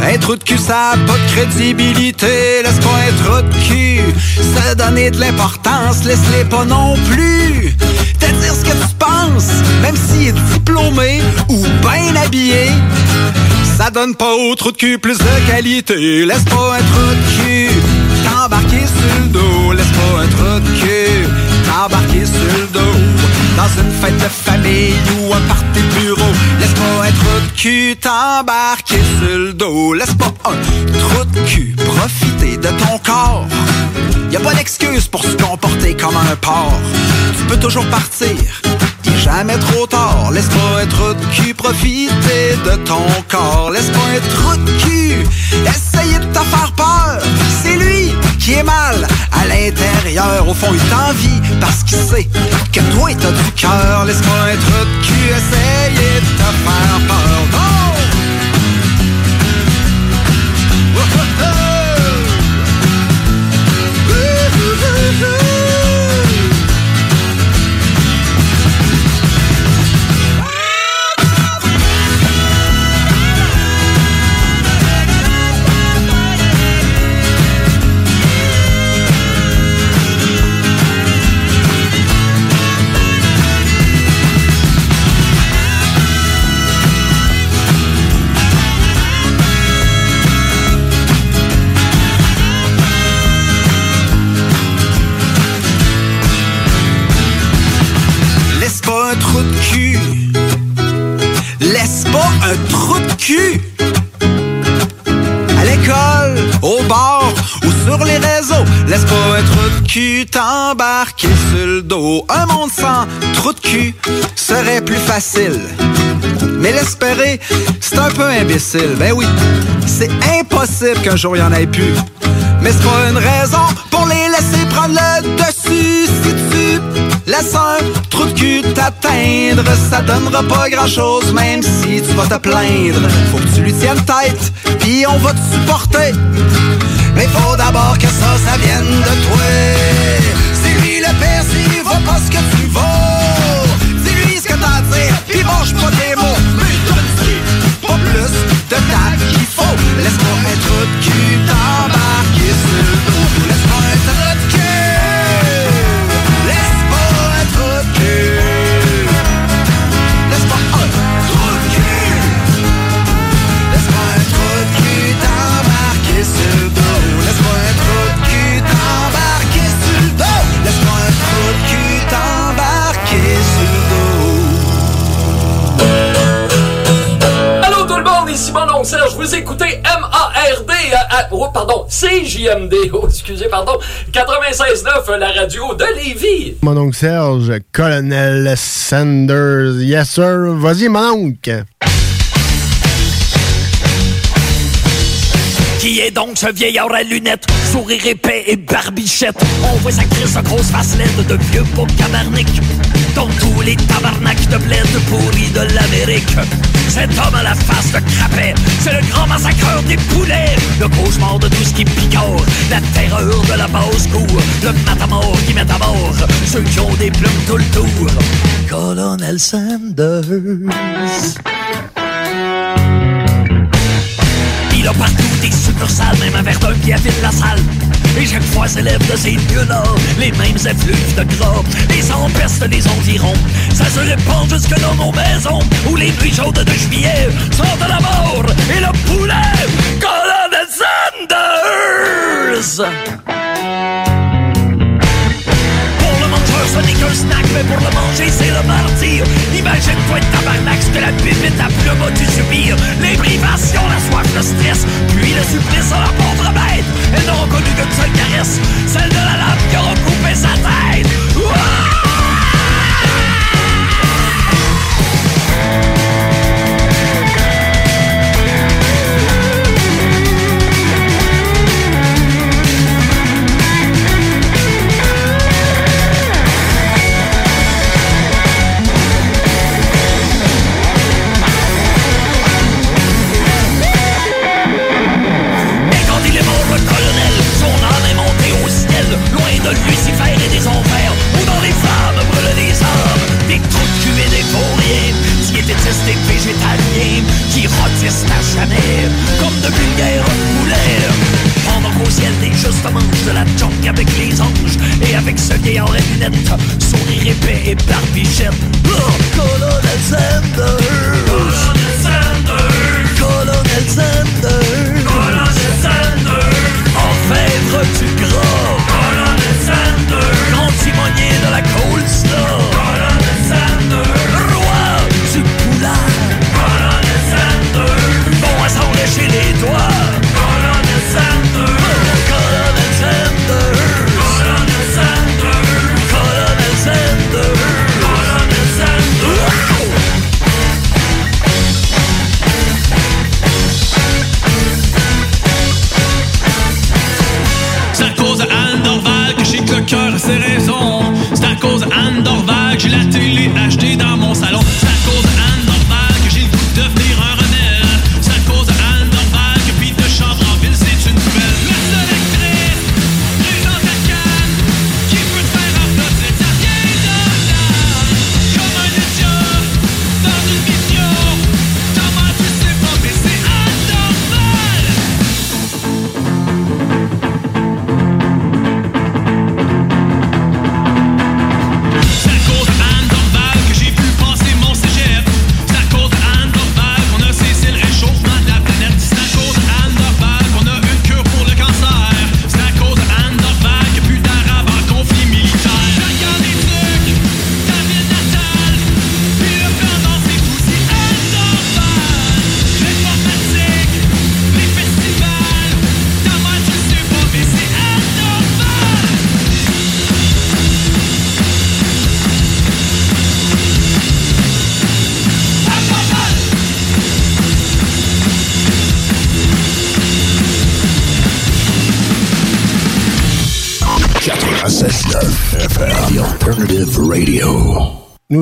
Un trou de cul, ça a pas de crédibilité. Laisse pas un trou de cul se donner de l'importance. Laisse-les pas non plus te dire ce que tu penses. Même s'il est diplômé ou bien habillé. Ça donne pas au trou de cul plus de qualité. Laisse pas un trou de cul t'embarquer sur le dos. Laisse pas un trou de cul t'embarquer sur le dos. Dans une fête de famille ou un party bureau. Laisse pas un trou de cul t'embarquer sur le dos. Laisse pas un trou de cul profiter de ton corps. Y a pas d'excuse pour se comporter comme un porc. Tu peux toujours partir. Il jamais trop tard. Laisse pas trou de cul profiter de ton corps. Laisse pas un trou de Au fond, il t'envie parce qu'il sait que toi, t'as du cœur. Laisse pas un trou de cul de te faire peur. Sur le dos. Un monde sans trou de cul serait plus facile. Mais l'espérer, c'est un peu imbécile. Ben oui, c'est impossible qu'un jour il y en ait plus. Mais c'est pas une raison pour les laisser prendre le dessus. Si tu laisses un trou de cul t'atteindre, ça donnera pas grand chose, même si tu vas te plaindre. Faut que tu lui tiennes tête, puis on va te supporter. Mais faut d'abord que ça, ça vienne de toi. C'est lui le père s'il vaut pas ce que tu vaux. Dis-lui ce que t'as à dire, puis mange pas tes mots. Mais donne-lui pas plus de date qu'il faut. Laisse-moi trou de cul t'embarquer sur oncle Serge, vous écoutez M-A-R-D, à- à- oh, pardon, CJMD, oh, excusez, pardon, 96.9, la radio de Lévis. Mon oncle Serge, Colonel Sanders. Yes, sir. Vas-y, mon oncle. Qui est donc ce vieillard à lunettes, sourire épais et barbichette? On voit sa crise de grosse face laide de vieux beau cabarnic. Dans tous les tabarnaks de bled pourris de l'Amérique. Cet homme à la face de crapet, c'est le grand massacreur des poulets. Le cauchemar de tout ce qui picore, la terreur de la basse-cour. Le matamor qui met à mort ceux qui ont des plumes tout le tour. Colonel Sanders. Il a partout des succursales, même un verre d'un à vide la salle. Et chaque fois s'élève de ces lieux-là les mêmes effluves de gras. Et ça empeste les environs. Ça se répand jusque dans nos maisons où les nuits chaudes de juillet sont de la mort et le poulet. Colonel Sanders! Ce n'est qu'un snack, mais pour le manger, c'est le martyr. Imagine-toi une tabarnak, ce que la pépite à plume a dû subir. Les privations, la soif, le stress, puis le supplice à la pauvre bête. Elle n'aura connu qu'une seule caresse, celle de la lame qui aura coupé sa tête.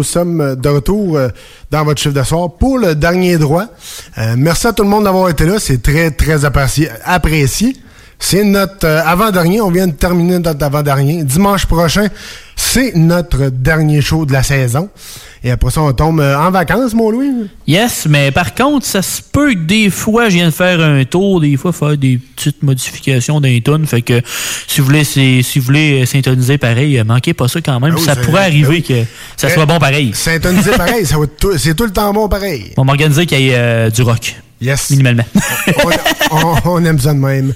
Nous sommes de retour euh, dans votre chiffre de pour le dernier droit. Euh, merci à tout le monde d'avoir été là. C'est très, très apprécié. apprécié. C'est notre euh, avant-dernier. On vient de terminer notre avant-dernier. Dimanche prochain, c'est notre dernier show de la saison. Et après ça, on tombe euh, en vacances, mon Louis. Yes, mais par contre, ça se peut que des fois, je viens de faire un tour, des fois, faire des petites modifications d'un tonne. Fait que si vous voulez, si vous voulez syntoniser pareil, euh, manquez pas ça quand même. Ah oui, ça pourrait ah arriver oui. que ça soit bon pareil. Syntoniser pareil, ça va être tout- c'est tout le temps bon pareil. On va m'organiser qu'il y ait euh, du rock. Yes. Minimalement. on, on aime ça de même.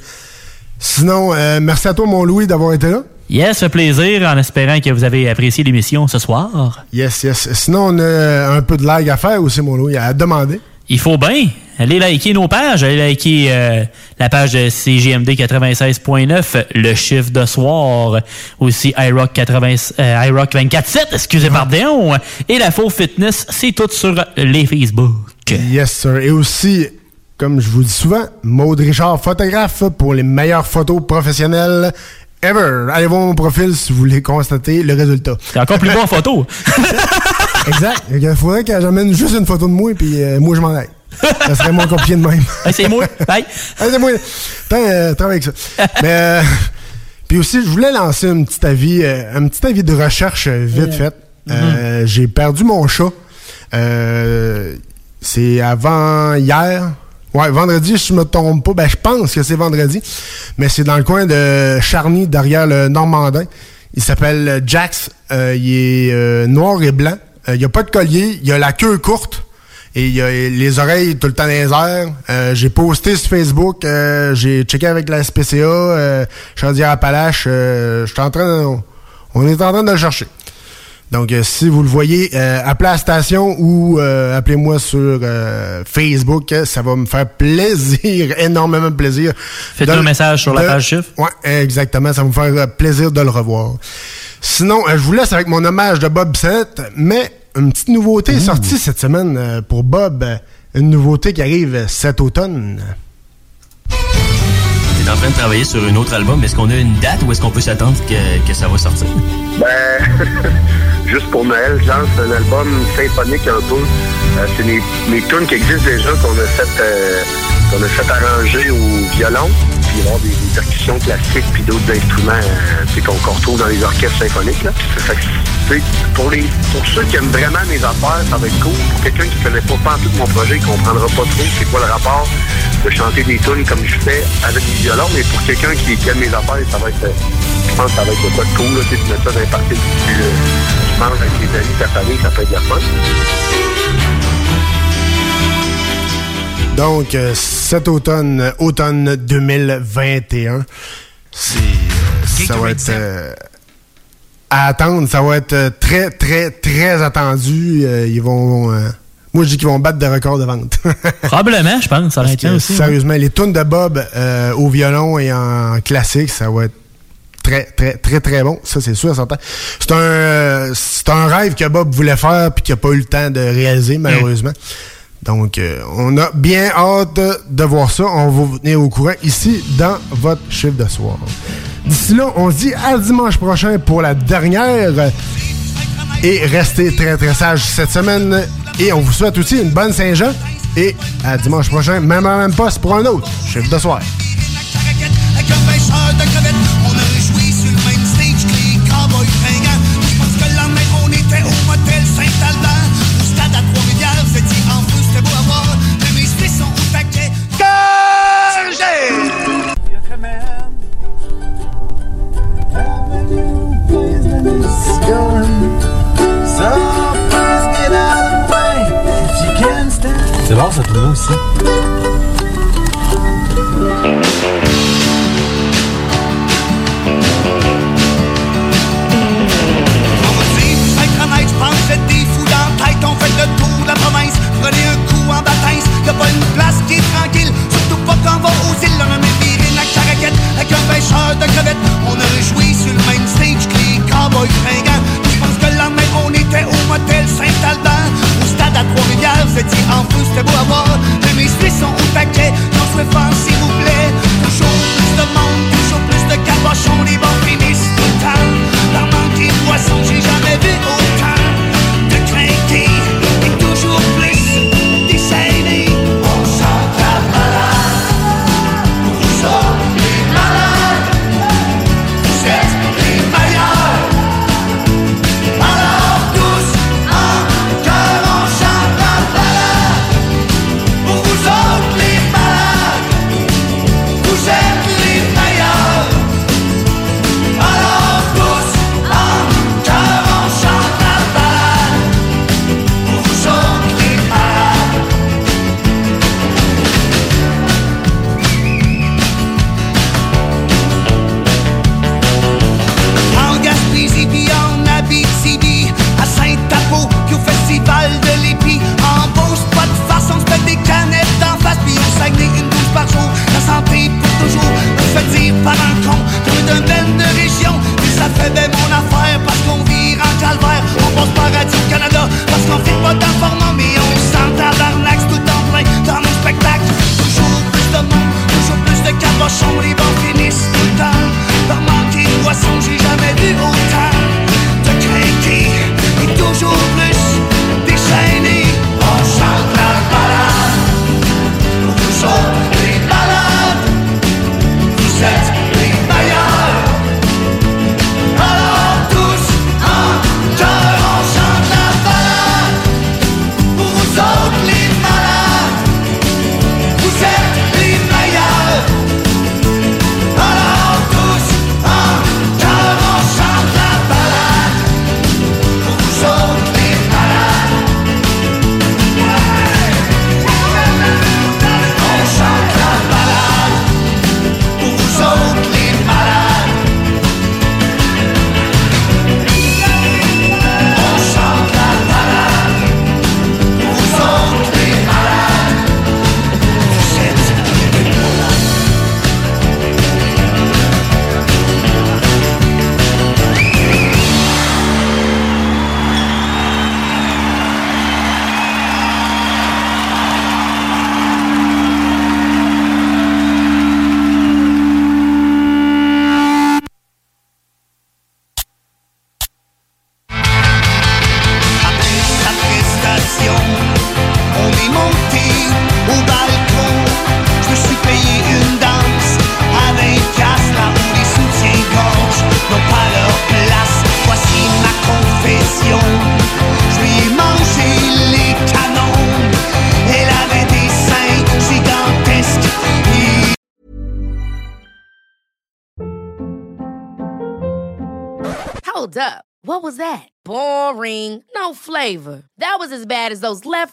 Sinon, euh, merci à toi, mon Louis, d'avoir été là. Yes, fait plaisir en espérant que vous avez apprécié l'émission ce soir. Yes, yes. Sinon, on a un peu de lag à faire aussi, mon Louis, à demander. Il faut bien. Allez liker nos pages. Allez liker euh, la page de CGMD 96.9, le chiffre de soir. Aussi iRock, 80, euh, iRock 24.7, excusez, pardon. Et la Faux Fitness, c'est tout sur les Facebook. Yes, sir. Et aussi, comme je vous dis souvent, Maud Richard, photographe pour les meilleures photos professionnelles ever. Allez voir mon profil si vous voulez constater le résultat. C'est encore plus beau en photo. exact. Il faudrait que j'amène juste une photo de moi et euh, moi je m'en aille. Ça serait moins compliqué de même. c'est moi. Bye. c'est moi. Attends, euh, travaille avec ça. Mais, euh, puis aussi, je voulais lancer un petit avis, euh, un petit avis de recherche euh, vite fait. Euh, J'ai perdu mon chat. Euh, c'est avant hier. Ouais, vendredi, je me trompe pas, ben je pense que c'est vendredi. Mais c'est dans le coin de Charny, derrière le Normandin. Il s'appelle Jax. Euh, il est euh, noir et blanc. Euh, il a pas de collier. Il a la queue courte. Et il a les oreilles tout le temps dans les airs. J'ai posté sur Facebook. j'ai checké avec la SPCA. Euh, Chaudière-Appalaches. Euh, je suis en train de- on est en train de le chercher. Donc, euh, si vous le voyez, euh, appelez à la station ou euh, appelez-moi sur euh, Facebook. Ça va me faire plaisir, énormément de plaisir. Faites-nous De- un message sur la page chiffre. Ouais, exactement. Ça va me faire euh, plaisir de le revoir. Sinon, euh, je vous laisse avec mon hommage de Bob Sennett, mais une petite nouveauté est sortie cette semaine pour Bob. Une nouveauté qui arrive cet automne. T'es en train de travailler sur un autre album. Est-ce qu'on a une date ou est-ce qu'on peut s'attendre que, que ça va sortir? Ben, juste pour Noël, je lance un album symphonique un peu. Euh, c'est mes, mes tunes qui existent déjà, qu'on a euh, qu'on a fait arranger au violon. Puis avoir des, des percussions classiques puis d'autres instruments euh, qu'on retrouve dans les orchestres symphoniques. Là. Pour, les, pour ceux qui aiment vraiment mes affaires, ça va être cool. Pour quelqu'un qui ne connaît pas pas tout mon projet, il comprendra pas trop c'est quoi le rapport de chanter des tunes comme je fais avec du violon. Mais pour quelqu'un qui, qui aime mes affaires, ça va être, je pense que ça va être de quoi de cool. Tu mets ça dans un party, tu, euh, tu manges avec tes amis, ta famille, ça peut être de la fun. Donc, euh, cet automne, automne 2021, c'est, euh, ça va être euh, à attendre. Ça va être très, très, très attendu. Euh, ils vont, euh, moi, je dis qu'ils vont battre des records de vente. Probablement, je pense. Ça va être aussi. sérieusement, les tunes de Bob euh, au violon et en classique, ça va être très, très, très, très bon. Ça, c'est sûr, certain. C'est un, euh, c'est un rêve que Bob voulait faire puis qu'il n'a pas eu le temps de réaliser, malheureusement. Donc, euh, on a bien hâte de, voir ça. On va vous tenir au courant ici dans votre chiffre de soir. D'ici là, on se dit à dimanche prochain pour la dernière. Et restez très très sages cette semaine. Et on vous souhaite aussi une bonne Saint-Jean. Et à dimanche prochain, même à même poste pour un autre chiffre de soir. Une caraquette avec un pêcheur de crevettes. On a réjoui sur le même stage que les cowboys